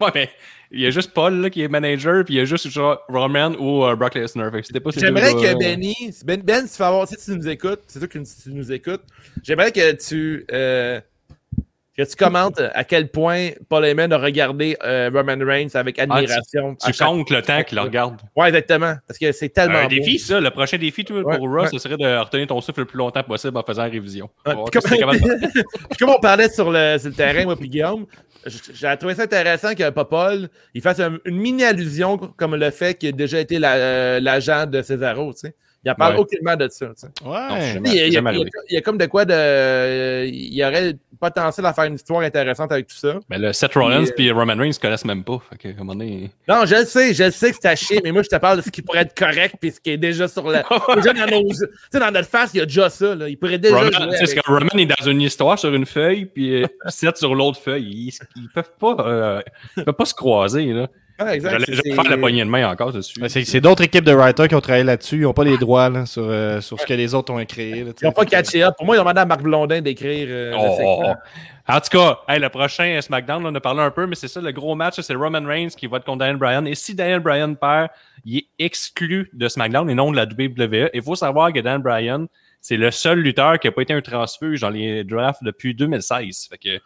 Ouais, mais il y a juste Paul là, qui est manager, puis il y a juste genre Roman ou euh, Brock Lesnar. J'aimerais que euh, Benny, ben, ben, si tu, si tu nous écoutes, c'est sûr que si tu nous écoutes, j'aimerais que tu, euh, que tu commentes à quel point Paul Heyman a regardé euh, Roman Reigns avec admiration. à Tu chaque- comptes le temps qu'il le regarde. Ouais, exactement. Parce que c'est tellement. Un beau. défi, ça. Le prochain défi toi, Ouais, pour ouais. ce serait de retenir ton souffle le plus longtemps possible en faisant la révision. Ouais, puis comme- Puis on parlait sur le, sur le terrain, moi puis Guillaume, j'ai trouvé ça intéressant que Popol il fasse un- une mini allusion comme le fait qu'il a déjà été la- euh, l'agent de Cesaro, tu sais. Il en parle Ouais. aucunement de ça, Ouais. Il y, a, il y a- jamais il y a- arrivé. il y a comme de quoi de. euh, Il y aurait le potentiel à faire une histoire intéressante avec tout ça. Mais le Seth Rollins Puis, et Roman Reigns se connaissent même pas. Fait que, à un moment donné- Non, je le sais, je le sais que c'est à chier, mais moi je te parle de ce qui pourrait être correct puis ce qui est déjà sur la. déjà dans nos. Tu sais, dans notre face, il y a déjà ça, là. Il pourrait déjà. Roman, jouer avec- que Roman est dans une histoire sur une feuille, puis euh, Seth sur l'autre feuille. Ils, ils peuvent pas, euh, ils peuvent pas se croiser. Là. Exact, J'allais faire la poignée de main encore dessus. C'est d'autres équipes de writers qui ont travaillé là-dessus. Ils n'ont pas les droits là, sur, euh, sur ce que les autres ont créé. là. Ils n'ont pas catché up. Pour moi, ils ont demandé à Marc Blondin d'écrire. euh, Oh, oh, oh. En tout cas, hey, le prochain SmackDown, là, on a parlé un peu, mais c'est ça, le gros match, c'est Roman Reigns qui va être contre Daniel Bryan. Et si Daniel Bryan perd, il est exclu de SmackDown et non de la WWE. Il faut savoir que Daniel Bryan, c'est le seul lutteur qui n'a pas été un transfuge dans les drafts depuis 2016. Fait que,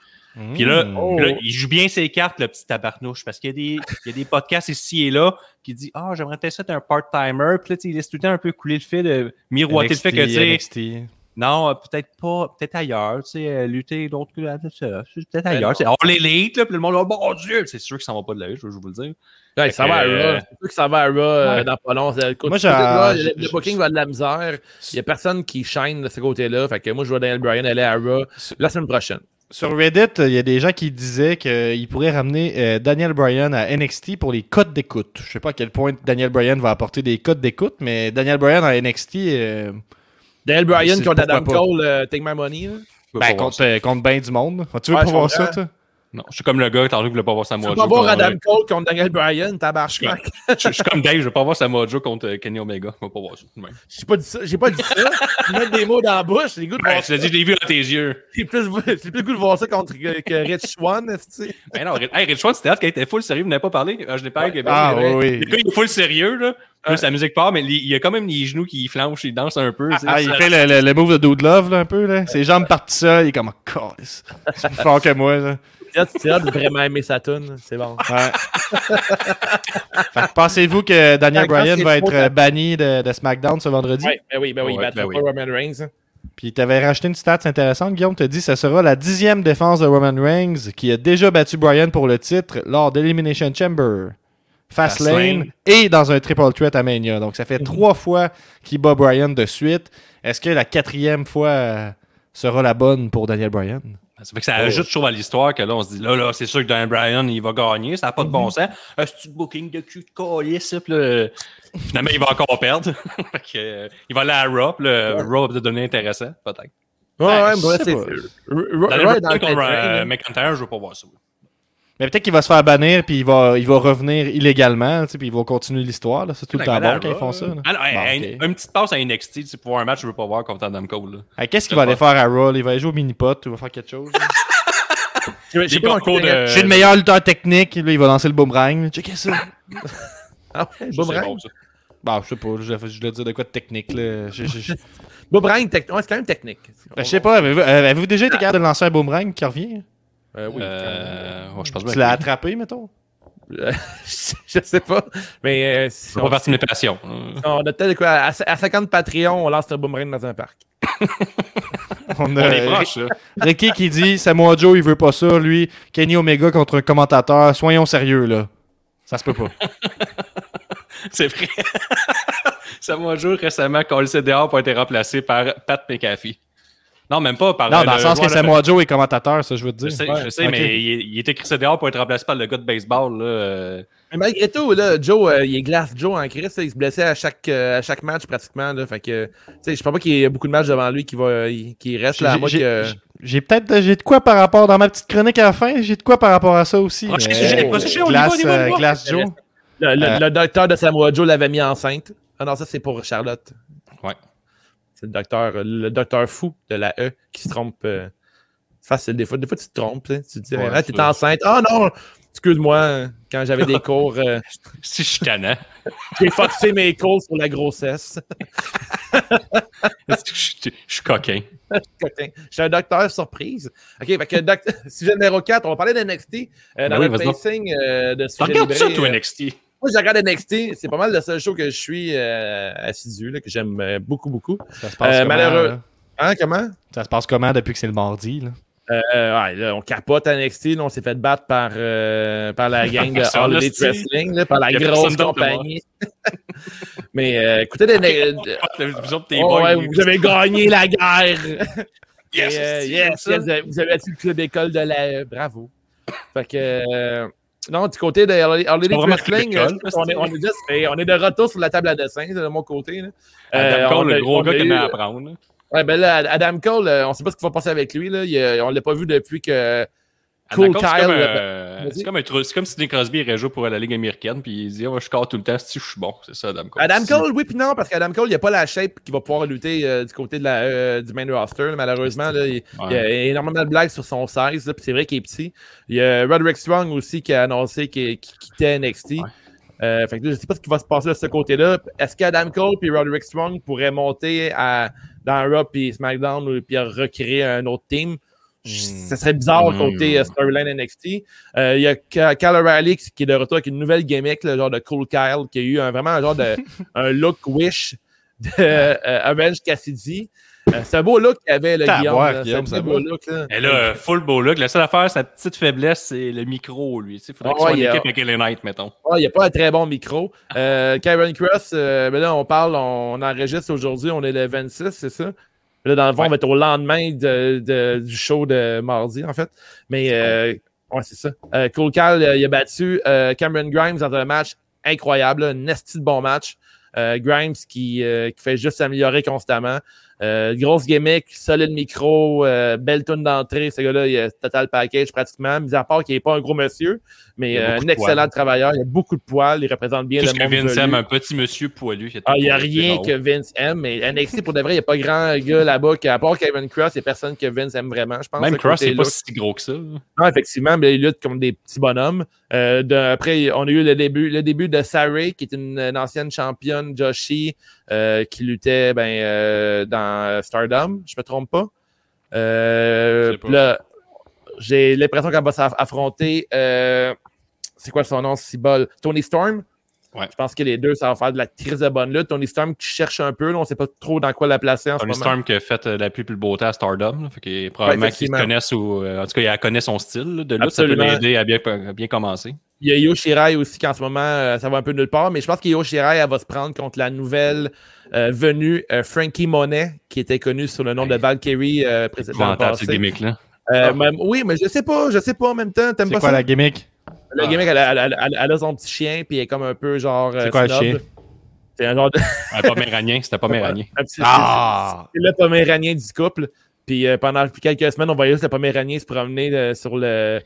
puis là, Mm. Oh. là, il joue bien ses cartes, le petit tabarnouche, parce qu'il y, a des- il y a des podcasts ici et là qui disent Ah, j'aimerais peut-être être un part-timer. Puis là, il laisse tout le temps un peu couler le fait de miroiter le fait que, tu sais, NXT. non, euh, peut-être pas, peut-être ailleurs, tu sais, euh, lutter d'autres que peut-être Ben ailleurs. all elite, là, puis le monde, oh mon Dieu, c'est sûr que ça va pas de la je vais vous le dire. Ouais, ça va à euh, Raw. C'est sûr que ça va à Raw euh, Ouais. dans pas long. Écoute, Moi, le, booking va de la misère. Il n'y a personne qui shine de ce côté-là. Fait que moi, je vois Daniel Bryan aller à Raw la semaine prochaine. Sur Reddit, il y a des gens qui disaient qu'ils pourraient ramener euh, Daniel Bryan à NXT pour les codes d'écoute. Je sais pas à quel point Daniel Bryan va apporter des codes d'écoute, mais Daniel Bryan à NXT, euh, Daniel Bryan contre Adam pas. Cole, euh, Take My Money. là. Ben, contre, euh, contre ben du monde. Tu veux Ouais, pas voir ça, toi? Non, je suis comme le gars, que je voulais pas voir Samoa Joe. pas voir contre- Adam Cole contre Daniel Bryan, tabarnak. je, je suis comme Dave, je veux pas voir Samoa Joe contre euh, Kenny Omega. Je veux pas voir ça. J'ai pas dit ça. J'ai pas dit ça. Tu mets des mots dans la bouche. J'ai goût de Ben, voir je ça. l'ai dit, je l'ai vu dans tes yeux. J'ai plus, j'ai plus le goût de voir ça contre que, que Rich Swan. tu sais. Ben non, hey, Rich Swann, c'était hâte qu'il était full sérieux, vous n'avez pas parlé. Ah, je l'ai parlé avec Ah, oui, oui. Le gars, il est full sérieux, là. Plus sa musique part, mais il il a quand même les genoux qui flanchent, il danse un peu. sais. Ah, il fait le, move de Dude Love, là, un peu. Là. Ses jambes partent seules. Il est comme, oh, c'est plus fort que moi. Là. Tu as- tu vraiment aimé sa tune. C'est bon. Ouais. pensez-vous que Daniel Bryan va être euh, banni de, de SmackDown ce vendredi? Ouais, ben oui, ben oui. Ouais, il battra ben oui. pas Roman Reigns. hein. Puis t'avais racheté une stats intéressante, Guillaume. T'as dit que ça sera la dixième défense de Roman Reigns qui a déjà battu Bryan pour le titre lors d'Elimination Chamber, Fastlane Fastlane. et dans un triple threat à Mania. Donc ça fait trois fois qu'il bat Bryan de suite. Est-ce que la quatrième fois euh, sera la bonne pour Daniel Bryan? Ça fait que ça ajoute toujours à l'histoire que là, on se dit, là, là, c'est sûr que Daniel Bryan, il va gagner, ça n'a pas de bon sens. Un petit booking de cul de calice, là, finalement, il va encore perdre. Euh, il va aller à Raw, le Raw va devenir intéressant, peut-être. Ouais, Ben, ouais, mais sais c'est. dans le contre euh. McIntyre, je veux pas voir ça. Mais peut-être qu'il va se faire bannir puis il va, il va revenir illégalement, tu sais, puis il va continuer l'histoire. là. C'est tout le temps bon quand ils font ça. là. Ah non, Bon, hey, ok. une, une petite passe à NXT, tu sais, pour voir un match, je veux pas voir contre Adam Cole. Qu'est-ce qu'il va aller faire à Raw? Il va aller jouer au mini-pot, il va faire quelque chose. Je de- suis le meilleur lutteur technique, là, il va lancer le boomerang. Checkez ça. Ah ouais, C'est Boomerang? bon, ça. Bah, je sais pas, je, je voulais dire de quoi de technique. Là. Je, je- je- Boomerang, tec- ouais, c'est quand même technique. Ben, je sais pas, avez-vous, euh, avez-vous déjà été capable de lancer un boomerang qui revient? Euh, oui. Euh, ouais, je pense bien. Tu que l'as attrapé, mettons? Je sais pas. Mais euh, si C'est on, pas partie de mes passions. On a peut-être quoi. À, à 50 Patreon, on lance un boomerang dans un parc. On On a est proche, là. Ricky qui dit Samoa Joe, il veut pas ça, lui. Kenny Omega contre un commentateur. Soyons sérieux, là. Ça se peut pas. C'est vrai. Samoa Joe, récemment, quand le CDA a été remplacé par Pat McAfee. Non, même pas par non, dans le sens que Samoa Joe est commentateur, ça, je veux te Je dire. sais, Ouais, je sais mais il, il est écrit CDA pour être remplacé par le gars de baseball. Là. euh. Mais malgré tout, là, Joe, euh, il est glace Joe en Chris. là, il se blessait à chaque, euh, à chaque match pratiquement. Là, fait que, tu sais, je pense pas qu'il y ait beaucoup de matchs devant lui qui, va, qui reste là. J'ai- peut-être j'ai de quoi par rapport dans ma petite chronique à la fin, j'ai de quoi par rapport à ça aussi. Prochain sujet, prochain sujet, on y va, Glace, on y va, on y va. Glace Joe. Le, le- Euh. le docteur de Samoa Joe l'avait mis enceinte. Ah non, ça c'est pour Charlotte. C'est le docteur, le docteur fou de la E qui se trompe. euh, c'est facile, des fois, des fois tu te trompes. hein. Tu te dis, Ouais, ah, t'es enceinte. Ah non, excuse-moi, quand j'avais des cours, euh, C'est chicanant. j'ai foxé mes cours sur la grossesse. je, je- je suis coquin. Coquin. J'étais un docteur surprise. OK, fait que doc- sujet numéro 4, on va parler d'NXT. Euh, dans Ben oui, le pacing euh, de sujet ça, toi, euh, NXT? Moi, je regarde NXT. C'est pas mal le seul show que je suis euh, assidu, là, que j'aime euh, beaucoup, beaucoup. Ça se passe Euh, comment, malheureux- là? Hein, comment? Ça se passe comment depuis que c'est le mardi? Là? Euh, ouais, là, on capote à NXT. là, on s'est fait battre par, euh, par la gang de Holiday. Wrestling, là, par la grosse compagnie. Mais euh, écoutez, tes Oh, ouais, vous avez gagné la guerre! Yes, Et, yes, yes, vous avez- battu le club d'école de la. Bravo. Fait que. Euh, non, du côté de vraiment Wrestling, euh, on, est, on, est juste- et on est de retour sur la table à dessin, de mon côté. Là. Euh, Adam Cole, on a- le gros gars qui aimait apprendre. Ouais, ben là, Adam Cole, euh, on sait pas ce qui va passer avec lui. Là. Il, euh, on l'a pas vu depuis que Cool Kyle. c'est comme, euh, comme, un trou- c'est comme si Sidney Crosby irait jouer pour la Ligue américaine, puis il dit oh, Je score tout le temps, si je suis bon. C'est ça, Adam Cole. Adam Cole, oui, puis non, parce qu'Adam Cole, il a pas la shape qui va pouvoir lutter euh, du côté de la, euh, du main roster. malheureusement, là, il, il y a énormément de blagues sur son size, puis c'est vrai qu'il est petit. Il y a Roderick Strong aussi qui a annoncé qu'il quittait NXT. Ouais. Euh, fait que là, je sais pas ce qui va se passer de ce côté-là. Est-ce qu'Adam Cole et Roderick Strong pourraient monter à, dans Raw puis SmackDown ou puis recréer un autre team? Ce serait bizarre Hmm. côté euh, storyline NXT. Euh, Il y a Kyle O'Reilly qui est de retour avec une nouvelle gimmick, le genre de Cool Kyle, qui a eu un- vraiment un genre de un look wish de euh, Avenge Cassidy. Euh, c'est un beau look qu'il avait, le Guillaume. là. C'est Guillaume, un beau look. Là. Et là, full beau look. La seule affaire, sa petite faiblesse, c'est le micro, lui. Il faudrait Ah qu'il soit en ouais, il y a- équipe avec les Knight, mettons. Ah, il n'y a pas un très bon micro. Euh, Kyron Cross, euh, ben là, on parle, on enregistre aujourd'hui, on est le 26, c'est ça? Là, dans le fond, Ouais. on va être au lendemain de- de- du show de mardi, en fait. Mais, euh, ouais, c'est ça. Euh, Cool Cal, euh, il a battu euh, Cameron Grimes dans un match incroyable, là, un esti de bon match. Euh, Grimes qui, qui fait juste s'améliorer constamment. Euh, grosse gimmick, solide micro, euh, belle tune d'entrée. Ce gars-là, il a total package pratiquement, mis à part qu'il n'est pas un gros monsieur, mais Il euh, un excellent poils. travailleur. Il a beaucoup de poils, il représente bien Tout le ce que Vince aime, un petit monsieur poilu. Ah, il n'y a tout rien que Vince aime, mais NXT, pour de vrai, il n'y a pas grand gars là-bas, à part Kevin Cross, il n'y a personne que Vince aime vraiment, je pense. Même Cross, c'est pas si gros que ça. Non, effectivement, mais ils luttent comme des petits bonhommes. Euh, de- après, on a eu le début, le début de Saray, qui est une, une ancienne championne Joshi, euh, qui luttait ben, euh, dans Stardom, je me trompe pas. Euh, pas. là, j'ai l'impression qu'elle va s'affronter. euh, c'est quoi son nom, Cibol? Tony Storm? Ouais. Je pense que les deux, ça va faire de la crise de bonne lutte. Tony Storm qui cherche un peu, là, on ne sait pas trop dans quoi la placer en Tony ce moment. Storm qui a fait euh, la plus le beau temps à Stardom. Là, fait qu'il- probablement ou euh, en tout cas, il connaît son style là, de lutte. Ça Absolument. peut l'aider à bien, à bien commencer. Il y a Io Shirai aussi, qu'en ce moment, euh, ça va un peu nulle part, mais je pense qu'Io Shirai, elle va se prendre contre la nouvelle euh, venue euh, Frankie Monet, qui était connue sous le nom de Valkyrie euh, précédemment. Ces gimmicks-là. Euh, même- oui, mais je sais pas, je sais pas en même temps. T'aimes C'est pas quoi ça? la gimmick? Le gimmick, elle, a- elle elle- elle a son petit chien, puis elle est comme un peu genre. C'est quoi le chien? C'est un genre de. Ouais, pas Méranien, c'était pas Méranien. un petit- Ah! C'est le poméranien du couple. Puis euh, pendant quelques semaines, on voyait juste le poméranien se promener euh, sur le.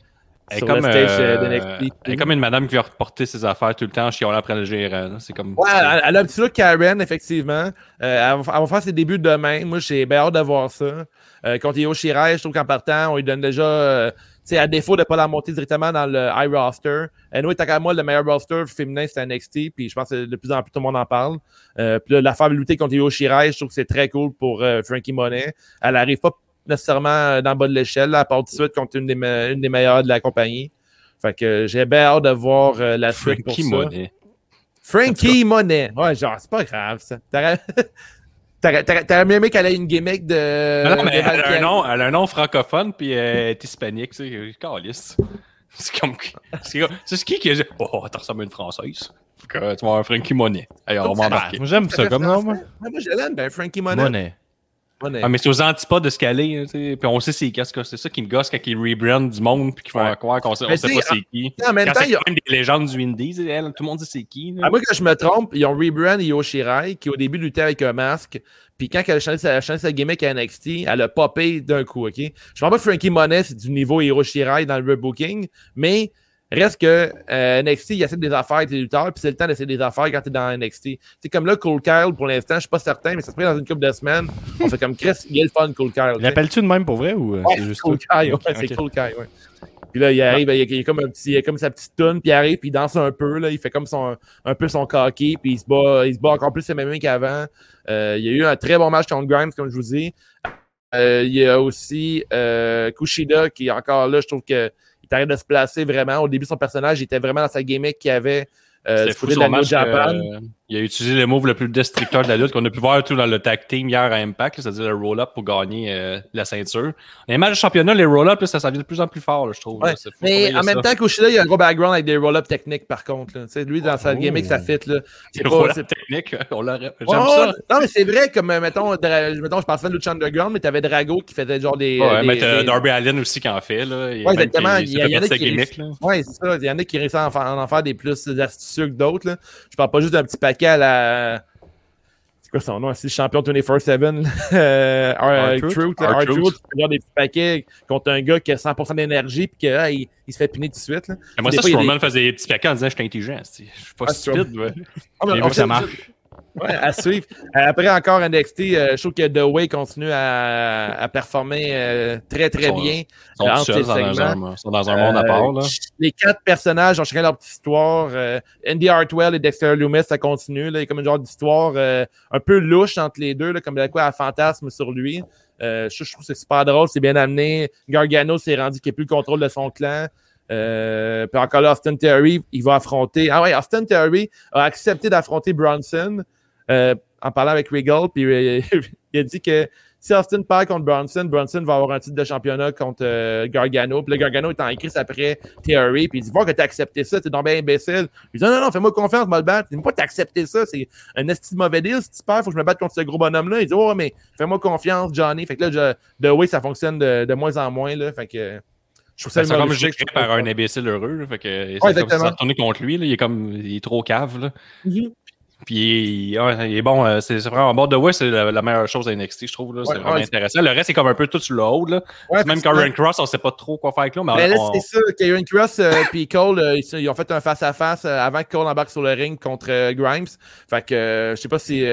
Elle est, sur comme, le stage euh, euh, de NXT. elle est comme une madame qui va reporter ses affaires tout le temps en chiolant après le là. C'est comme. Ouais, elle, elle a un petit look Karen, effectivement. Euh, elle, va, elle va faire ses débuts demain. Moi, j'ai bien hâte de voir ça. Euh, contre Io Shirai, je trouve qu'en partant, on lui donne déjà, euh, tu sais, à défaut de ne pas la monter directement dans le high roster. Et nous, tant qu'à moi, le meilleur roster féminin, c'est NXT. Puis je pense que de plus en plus, tout le monde en parle. Euh, puis là, la faire lutter contre Io Shirai, je trouve que c'est très cool pour euh, Frankie Monet. Elle n'arrive pas nécessairement euh, dans le bas de l'échelle. Elle part tout de suite contre une des, me- une des meilleures de la compagnie. Fait que euh, j'ai bien hâte de voir euh, la suite pour Frankie ça. Monet. Frankie Monet. Ouais, genre, c'est pas grave, ça. T'aurais- T'aurais t'aurais- t'aurais mieux aimé qu'elle ait une gimmick de. Non, mais de elle, a un nom, elle a un nom francophone, puis elle est hispanique, tu sais. Caliste. C'est comme. C'est comme- c'est qui qui a dit Oh, t'as ressemblé à une française. Fait que, tu vas avoir un Frankie Monet. Allez, on va embarquer. Moi, j'aime ça comme nom, moi. Moi, je l'aime, ben, Frankie Monet. Monet. Ah, mais c'est aux antipodes de ce qu'elle est, hein. Puis on sait c'est qu'est-ce que c'est ça qui me gosse quand ils rebrandent du monde, puis qu'ils font Ouais. croire qu'on sait, on sait pas c'est qui. En même Quand temps, il y a- quand même des légendes du Indies, elle, tout le monde sait c'est qui. À moins que je me trompe, ils ont rebrand Io Shirai, qui au début luttait avec un masque. Puis quand elle a changé sa, changé sa gimmick à NXT, elle a popé d'un coup, OK? Je pense pas que Frankie Monet, c'est du niveau Hiro Shirai dans le rebooking, mais reste que euh, NXT, il essaie des affaires avec les lutteurs, puis c'est le temps d'essayer des affaires quand t'es dans NXT. C'est comme là, Cool Kyle, pour l'instant, je suis pas certain, mais ça se fait dans une couple de semaines. On fait comme Chris, il est le fun, Cool Kyle. L'appelles-tu de même pour vrai ou euh, Ouais, c'est juste Cool toi? Kyle, ouais, Ok, c'est. Cool Kyle, ouais. Puis là, il arrive, il a comme un petit, il comme sa petite toune, puis il arrive, puis il danse un peu, là, il fait comme son, un peu son cocky, puis il se bat, il se bat encore plus MMA qu'avant. Euh, il y a eu un très bon match contre Grimes, comme je vous dis. Euh, il y a aussi euh, Kushida qui est encore là, je trouve que il arrête de se placer vraiment. Au début, son personnage il était vraiment dans sa gimmick qu'il avait euh, C'était fou de la. Japan. euh, il a utilisé le move le plus destructeur de la lutte qu'on a pu voir tout dans le tag team hier à Impact, c'est-à-dire le roll-up pour gagner euh, la ceinture. Les matchs de championnat, les roll-up, là, ça s'en vient de plus en plus fort, là, je trouve. Ouais, là. Mais en même ça. temps, Kushida, il a un gros background avec des roll-up techniques, par contre. Là. Lui, dans sa Oh. gimmick, ça fit. Là. C'est pas- technique, on l'aurait. J'aime ça. Non, mais c'est vrai, comme, euh, mettons, Dra- mettons je pensais à Lucha Underground, mais t'avais Drago qui faisait genre des. Ouais, des- mais t'as des- Darby Allin aussi qui en fait. Là. Ouais, exactement. Il y ça a- il y en qui gimmick. Ouais, c'est ça. Il y en a qui réussissent à en faire, des plus astucieux que d'autres. Je parle pas juste d'un petit paquet à la. C'est quoi son nom? C'est le champion 24-7. euh, R- R-Truth. R-Truth. Des petits paquets contre un gars qui a 100% d'énergie puis qu'il il, il se fait piner tout de suite. Là. Moi, Des ça, Strowman faisait des petits paquets en disant Je suis intelligent. c'est- Je suis pas Ah, stupide. ouais. Ah, mais J'ai on vu que ça marche. Ouais, à suivre. Après encore NXT, euh, je trouve que The Way continue à, à performer euh, très très bien. Ils sont Entre seuls dans, segments. sont dans un monde à Euh, part. Là. Les quatre personnages ont chacun leur petite histoire. Andy Hartwell et Dexter Loomis, ça continue. Là. Il y a comme une genre d'histoire un peu louche entre les deux, là, comme de quoi un fantasme sur lui. Je, je trouve que c'est super drôle, c'est bien amené. Gargano s'est rendu qu'il n'a plus le contrôle de son clan. Euh, puis encore là, Austin Theory, il va affronter. Ah ouais, Austin Theory a accepté d'affronter Bronson euh, en parlant avec Regal. Puis euh, il a dit que si Austin perd contre Bronson, Bronson va avoir un titre de championnat contre euh, Gargano. Puis là, Gargano est en crise après Theory. Puis il dit Voir que t'as accepté ça, t'es donc bien imbécile. Il dit Non, non, non, fais-moi confiance, moi le battre. Il dit Pas t'as accepté ça, c'est un esti de mauvais deal. Si tu perds, faut que je me batte contre ce gros bonhomme-là. Il dit Oh, mais fais-moi confiance, Johnny. Fait que là, je, de oui, ça fonctionne de, de moins en moins. Là. Fait que je trouve ça Ça c'est comme géré je trouve par un imbécile heureux. Là, fait que Ouais, comme si exactement. ça contre lui. Là, il est comme il est trop cave. Là. Mhm. Puis il, ouais, il est bon. euh, C'est vraiment bon. De ouais, c'est la, la meilleure chose à NXT, je trouve. Ouais, c'est vraiment intéressant. Le reste, c'est comme un peu tout sur le haut. Là. Ouais, Même. Karen Cross, on sait pas trop quoi faire avec lui. Mais, Mais là, on- c'est ça. Karen Cross et Cole, euh, ils, ils ont fait un face-à-face euh, avant que Cole embarque sur le ring contre euh, Grimes. Fait que euh, je sais pas si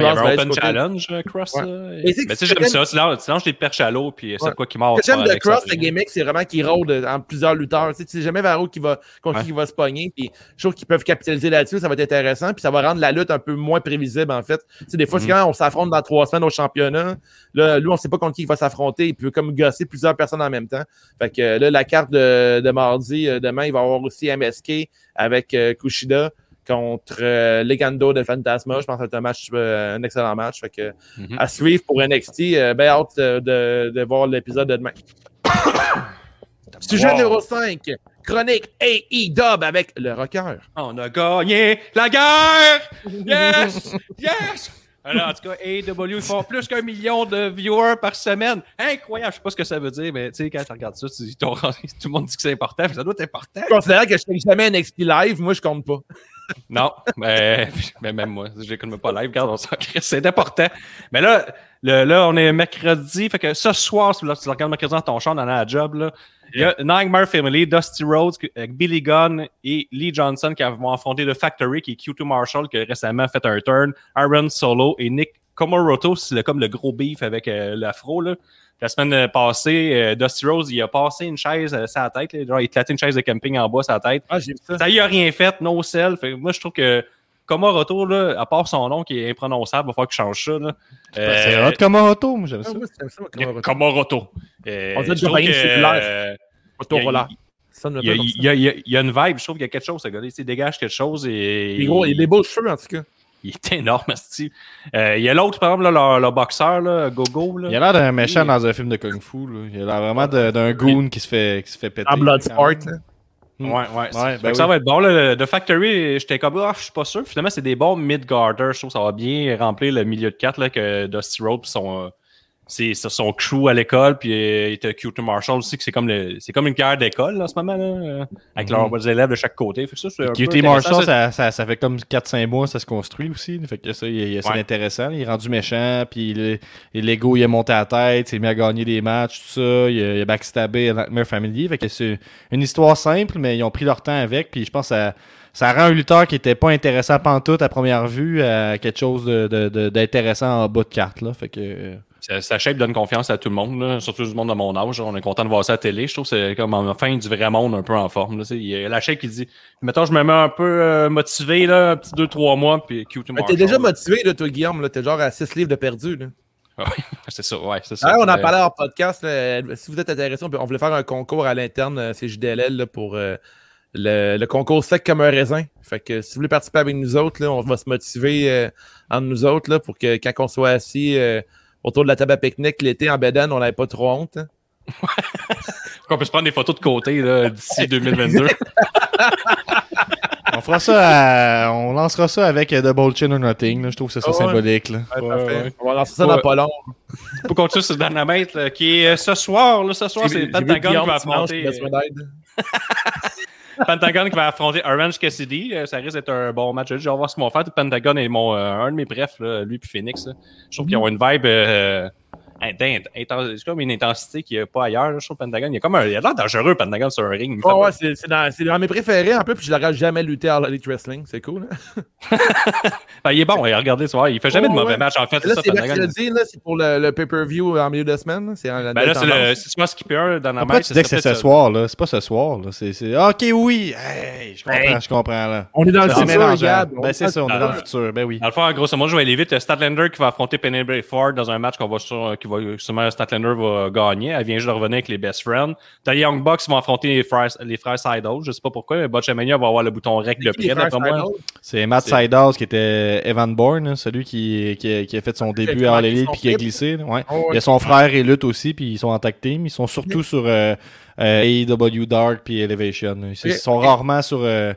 euh, il y Cross avait open côté- challenge, euh, Cross. Ouais. euh, Mais tu sais, j'aime ça. Tu lances, tu lances des perches à l'eau, puis c'est Ouais. quoi qui mord. Ce que j'aime de Cross, sa gimmick, c'est vraiment qu'il rôde euh, en plusieurs lutteurs. Tu sais, tu sais jamais vers où qui va, contre Ouais. qui il va se pogner. Puis je trouve qu'ils peuvent capitaliser là-dessus. Ça va être intéressant. Puis ça va rendre la lutte un peu moins prévisible, en fait. Tu sais, des fois, c'est Mhm. quand on s'affronte dans trois semaines au championnat. Là, lui, on sait pas contre qui il va s'affronter. Il peut comme gosser plusieurs personnes en même temps. Fait que euh, là, la carte de, de mardi, demain, il va y avoir aussi MSK avec euh, Kushida contre euh, Legando de Fantasma. Je pense que être un match, euh, un excellent match. Fait que, Mhm. à suivre pour NXT. Euh, ben hâte euh, de, de voir l'épisode de demain. Sujet Wow. numéro 5. Chronique AE-Dub avec le rocker. On a gagné la guerre! Yes! Yes! Alors, en tout cas, AEW, font plus qu'un million de viewers par semaine. Incroyable! Je sais pas ce que ça veut dire, mais tu sais, quand tu regardes ça, tu dis, ton- tout le monde dit que c'est important, mais ça doit être important. Considérant que je fais jamais NXT live, moi je compte pas. Non, mais, mais même moi, je n'écoute même pas live, regarde, on s'en crée, c'est important. Mais là, le- là, on est mercredi, fait que ce soir, si tu regardes mercredi dans ton champ, dans la job, là, il y a Nightmare Family, Dusty Rhodes, avec Billy Gunn et Lee Johnson qui vont affronter The Factory, qui est Q2 Marshall, qui a récemment fait un turn, Aaron Solo et Nick Komoroto, c'est comme le gros beef avec euh, l'afro, là. La semaine euh, passée, euh, Dusty Rhodes, il a passé une chaise euh, sur la tête, là, genre, il éclatait une chaise de camping en bas sur la tête. Ah, ça. Ça y a rien fait, no sell. Fait moi, je trouve que Komoroto, là, à part son nom qui est imprononçable, il va falloir qu'il change ça. Là. C'est Euh, hot comme auto, moi j'aime Ah, ça. comment on. Euh, dirait que, cellulaire. euh, Autoroller. Ça ne il y, a, il a- il a- il a une vibe, je trouve qu'il y a quelque chose, ce gars-là. Il dégage quelque chose et. Il est gros, il a des beaux cheveux en tout cas. Il est énorme, esti. Euh, Il y a l'autre, par exemple, là, boxeur, là, Gogo. Là. Il a l'air d'un méchant dans un film de Kung Fu. Là. Il a l'air vraiment de- d'un goon qui se fait, qui se fait péter. En Bloodsport. Ouais, ouais. Ouais, c'est- ben que Ça oui. va être bon. Là, The Factory, j'étais comme, ah, je suis pas sûr. Finalement, c'est des bons mid-garders. Je trouve que ça va bien remplir le milieu de 4 là, que Dusty Rhodes pis son, euh, c'est c'est son crew à l'école. Puis euh, il était Q2 Marshall aussi, que c'est comme, le- c'est comme une carrière d'école en ce moment, là, euh, avec leurs élèves de chaque côté. Fait que ça, Marshall, ça. ça, ça, fait comme 4-5 mois, ça se construit aussi. Fait que ça, c'est intéressant. Il est rendu méchant, puis l'ego, il est monté à la tête, il s'est mis à gagner des matchs, tout ça. Il il a backstabé Nightmare Family. Fait que c'est une histoire simple, mais ils ont pris leur temps avec, puis je pense que ça, ça rend un lutteur qui était pas intéressant pantoute à première vue à quelque chose de- de- de- d'intéressant en bas de carte. Là. Fait que, euh, Ça, ça shape donne confiance à tout le monde, là, surtout du monde de mon âge. On est content de voir ça à la télé. Je trouve que c'est comme enfin du vrai monde un peu en forme. Là, Tu sais, il y a la shape qui dit Mettons, je me mets un peu euh, motivé, là, un petit 2-3 mois, puis Q2 Mais t'es déjà motivé, là, toi, Guillaume. T'es genre à 6 livres de perdu. Là. C'est ça, ouais, c'est ça. On en C'est- parlait en podcast. là. Si vous êtes intéressé, on, voulait faire un concours à l'interne, euh, c'est JDLL, là, pour euh, le, le concours sec comme un raisin. Fait que si vous voulez participer avec nous autres, là, on va se motiver euh, entre nous autres là, pour que quand on soit assis euh, autour de la table à pique-nique l'été en bédane, on n'avait pas trop honte. hein. On peut se prendre des photos de côté là, d'ici 2022. on fera ça à- on lancera ça avec euh, Double Chin or Nothing. là. Je trouve que c'est ça symbolique. Là. Ouais, Ouais, parfait. ouais. On va lancer ça Ouais. dans pas long. Pour continuer sur Dynamite, là, qui est euh, ce soir. Là, ce soir, c'est J'ai vu Pentagon qui va affronter. Pentagon qui va affronter Orange Cassidy. Euh, Ça risque d'être un bon match. Je vais voir ce qu'ils vont faire. Pentagon est mon, euh, un de mes brefs, là, lui puis Phoenix. là. Je trouve qu'ils ont une vibe. Euh, c'est comme une intensité qu'il n'y a pas ailleurs. là. Je trouve Pentagon. Il, y a comme un, il a l'air dangereux, Pentagon, sur un ring. Fait Ouais, c'est c'est dans, c'est dans mes préférés un peu, puis je l'aurais jamais lutté à Elite Wrestling. C'est cool. hein. Ben, il est bon. Regardez, tu vois, il fait jamais de mauvais ouais. match. En fait, c'est Là, c'est Pentagon. mercredi, là, c'est pour le, le pay-per-view en milieu de semaine. là. C'est en- Ben là, c'est le, si tu vas skipper un dans la Pourquoi tu dis que c'est ce soir, là? C'est pas ce soir, là. C'est. Ah, Ok, oui! Hey, je comprends, Hey. je comprends, là. On est dans le futur. Ben, c'est ça, on est dans le futur. Ben oui. Dans le fond, grosso modo, je vais aller vite. Statlander qui va affronter Penelope Ford dans un match qu'on va sur, qui va sûrement Statlander va gagner. Elle vient juste de revenir avec les best friends. T'as les Young Bucks qui vont affronter les frères, les frères Seidel. Je sais pas pourquoi, mais Botchamania va avoir le bouton rec de près, d'après moi. C'est Matt Sydal qui était Evan Bourne, hein, celui qui, qui, a, qui a fait son début à son puis qui a glissé. Ouais. Oh, ouais. Il y a son frère et lutte aussi, puis ils sont en tag team. Ils sont surtout sur euh, euh, AEW Dark puis Elevation. Ils, sont rarement sur euh,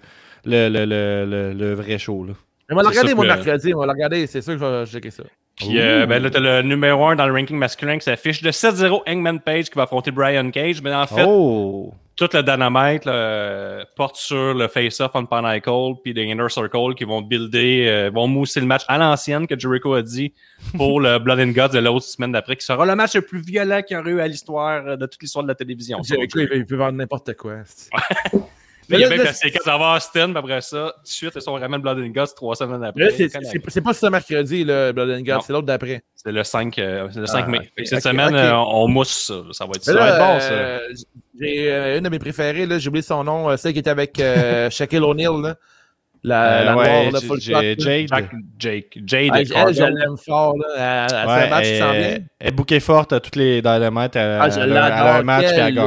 le, le, le, le, le vrai show. Là. On va le regarder, le- mercredi. On va le regarder. C'est sûr que je vais checker ça. Puis euh, ben là, t'as le numéro 1 dans le ranking masculin qui s'affiche de 7-0 Hangman Page qui va affronter Brian Cage. Mais en fait, oh! tout le dynamite là, porte sur le face-off on Panicle puis les Inner Circle qui vont builder, euh, vont mousser le match à l'ancienne que Jericho a dit pour le Blood and Guts de l'autre semaine d'après, qui sera le match le plus violent qu'il y aurait eu à l'histoire euh, de toute l'histoire de la télévision. Peut- il peut vendre n'importe quoi. c'est- Là, il y a là, même là, la séquence d'avoir Austin, puis après ça, tout de suite, ils sont ramène Blood and Guts trois semaines après. C'est- pas ce mercredi, le Blood and Guts, c'est l'autre d'après. C'est le 5, euh, le 5 Ah, mai. Cette semaine, euh, on mousse ça. Ça va être ça. Mais va bon, ça. euh, J'ai euh, une de mes préférées, j'ai oublié son nom, celle qui était avec Shaquille O'Neal. La, la ouais, noire, full. Jade. Jack, Jake, Jade Ah, elle, je l'aime fort, là. Elle, Ouais, un match qui s'en elle, vient. elle est bouquée forte à toutes les. Elle, Ah, je elle a- elle a un match puis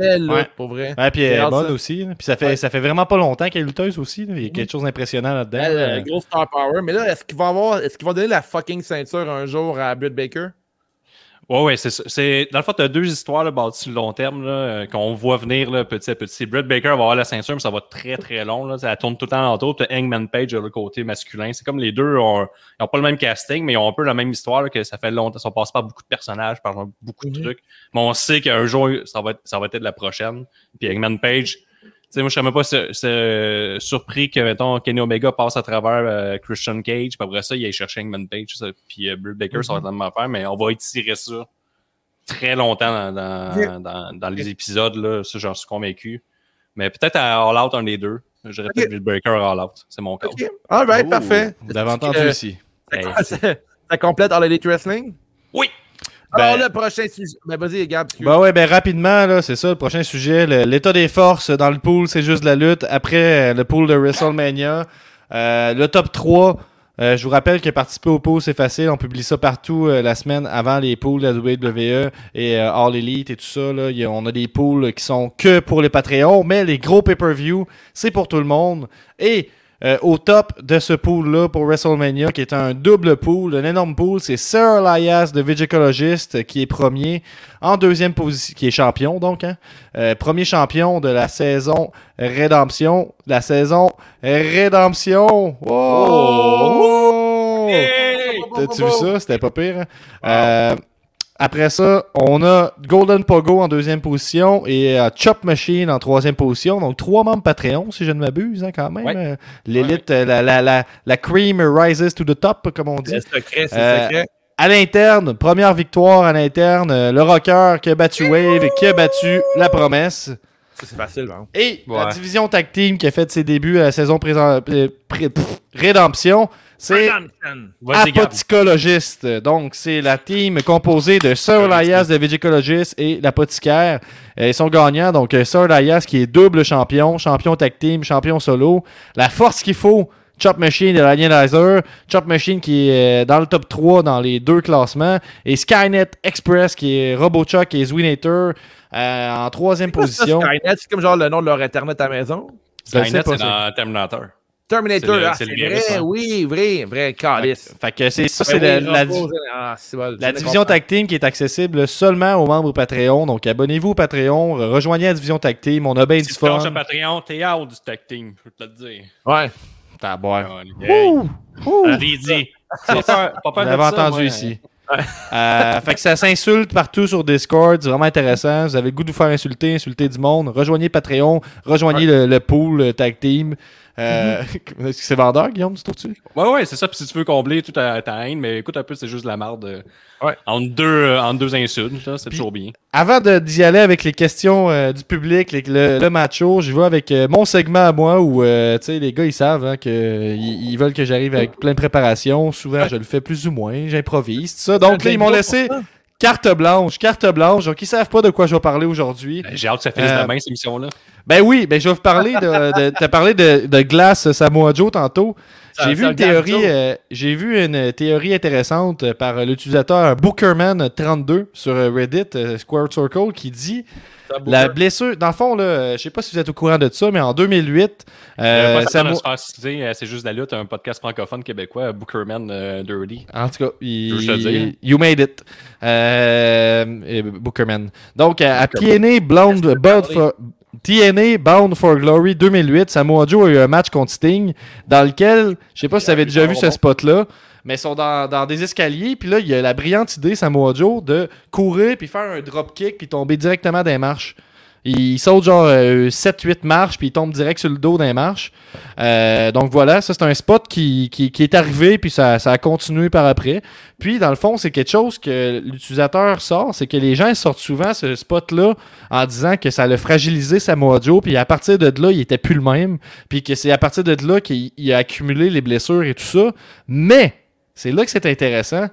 elle Ouais. pour vrai. Ouais, puis elle J'ai est bonne ça. aussi. là. Puis ça fait, Ouais. ça fait vraiment pas longtemps qu'elle est lutteuse aussi. là. Il y a quelque chose d'impressionnant là-dedans. Elle, là. euh, gros star power. Mais là, est-ce qu'il va avoir, est-ce qu'il va donner la fucking ceinture un jour à Britt Baker? Ouais, ouais, c'est ça. C'est, dans le fond, tu as deux histoires là, bâties sur le long terme euh, qu'on voit venir là, petit à petit. Britt Baker va avoir la ceinture, mais ça va être très très long. Là. Ça tourne tout le temps autour. Puis Hangman Page le côté masculin. C'est comme les deux ont, ils ont pas le même casting, mais ils ont un peu la même histoire là, que ça fait longtemps. Ça passe par beaucoup de personnages, par beaucoup de Mhm. trucs. Mais on sait qu'un jour, ça va être, ça va être la prochaine. Puis Hangman Page. Tu sais, moi, je serais même pas sur- sur- surpris que, mettons, Kenny Omega passe à travers euh, Christian Cage, puis après ça, il aille chercher Hangman Page, ça, puis euh, Britt Baker, ça va être la même affaire, mais on va étirer ça très longtemps dans, dans, Yeah. dans, dans les épisodes, là, ça, j'en suis convaincu. Mais peut-être à All Out, un des deux. Je dirais peut-être Ok. Britt Baker à All Out. C'est mon cas. Ok. All right, Ouh, parfait. Vous l'avez entendu ici. Hey, ça, ça complète All Elite Wrestling? Oui! Alors, Ben- le prochain sujet. Ben, vas-y, Gab. Bah ouais, ben rapidement, là, c'est ça, le prochain sujet. L'état des forces dans le pool, c'est juste de la lutte. Après euh, le pool de WrestleMania, euh, le top 3. euh, je vous rappelle que participer au pool, c'est facile. On publie ça partout euh, la semaine avant les pools de la WWE et euh, All Elite et tout ça. Là. A- on a des pools qui sont que pour les Patreons, mais les gros pay-per-view, c'est pour tout le monde. Et euh, au top de ce pool-là pour WrestleMania, qui est un double pool, un énorme pool. C'est Sir Elias de Vigicologist qui est premier, en deuxième position, qui est champion donc, hein. Euh, premier champion de la saison Rédemption. La saison Rédemption. Wow! T'as-tu vu ça? C'était pas pire. hein? Euh, après ça, on a Golden Pogo en deuxième position et euh, Chop Machine en troisième position. Donc, trois membres Patreon, si je ne m'abuse, hein, quand même. Ouais. Euh, L'élite, euh, la, la, la, la cream rises to the top, comme on dit. C'est secret, c'est Euh, secret. À l'interne, première victoire à l'interne. le rocker qui a battu Wave et qui a battu la promesse. Ça, c'est facile, hein. Et la division tag team qui a fait ses débuts à la saison présent- pré- pff, Rédemption, c'est. Apoticologiste. Donc, c'est la team composée de Sir Elias de Vigicologist et l'apothicaire. Euh, Ils sont gagnants. Donc, euh, Sir Elias qui est double champion, champion tag team, champion solo. La force qu'il faut, Chop Machine et l'Alienizer. Chop Machine qui est euh, dans le top 3 dans les deux classements. Et Skynet Express qui est RoboChuck et Zwinator euh, en troisième position. Ça, Skynet, c'est comme genre le nom de leur Internet à la maison? Skynet, c'est dans Terminator. Terminator, C'est le- ah, c'est vrai, hein. oui, vrai, vrai, calice. Fait que c'est ça, c'est la, oui, la- Rambo, ah, bon, La division comprends. Tag Team qui est accessible seulement aux membres Patreon. Donc abonnez-vous au Patreon, re- rejoignez la division Tag Team. On a bien Si du fun. le Patreon, t'es out du tag team, je peux te le dire. Ouais. T'as à boire. Hey, Ouh! Ouh! dit. Pas peur- entendu ici. Euh, fait que ça s'insulte partout sur Discord, c'est vraiment intéressant. Vous avez le goût de vous faire insulter, insulter du monde. Rejoignez Patreon, rejoignez le, le pool le Tag Team. Euh, Mhm. Est-ce que c'est vendeur, Guillaume, tu trouves-tu? Ouais, ouais, c'est ça. Puis si tu veux combler toute ta, ta haine, mais écoute un peu, c'est juste de la merde. euh, Ouais. Entre, deux, euh, entre deux insultes, c'est toujours bien. Avant de- d'y aller avec les questions euh, du public, les- le, le macho, je vais avec euh, mon segment à moi où euh, tu sais, les gars ils savent hein, que ils, ils veulent que j'arrive avec plein de préparation. Souvent je le fais plus ou moins, j'improvise, tout ça. Donc là ils m'ont laissé carte blanche, carte blanche. Donc ils savent pas de quoi je vais parler aujourd'hui. J'ai hâte que ça finisse Euh, demain, cette émission-là. Ben oui, ben je vais vous parler de, de t'as parlé de, de glace Samoa Joe tantôt. Ça- J'ai vu une théorie, euh, j'ai vu une théorie intéressante euh, par euh, l'utilisateur Bookerman32 sur euh, Reddit euh, Square Circle qui dit la blessure. Dans le fond là, euh, je sais pas si vous êtes au courant de ça, mais en 2008, Euh, euh, euh, c'est juste la lutte, un podcast francophone québécois, Bookerman euh, Dirty. En tout cas, il, you made it. Euh, euh, Bookerman. Donc, à, à Bound parler? for, TNA Bound for Glory 2008, Samoa Joe a eu un match contre Sting dans lequel, je sais pas si vous avez déjà vu ce spot-là, mais ils sont dans, des escaliers, puis là, il y a la brillante idée, Samoa Joe, de courir, puis faire un drop-kick, puis tomber directement les marches. Il saute genre 7-8 marches, puis il tombe direct sur le dos d'un marches. Euh, donc voilà, ça c'est un spot qui, qui, est arrivé, puis ça, ça a continué par après. Puis dans le fond, c'est quelque chose que l'utilisateur sort, c'est que les gens sortent souvent ce spot-là en disant que ça l'a fragilisé Samoa Joe, puis à partir de là, il était plus le même, puis que c'est à partir de là qu'il il a accumulé les blessures et tout ça. Mais, c'est là que c'est intéressant.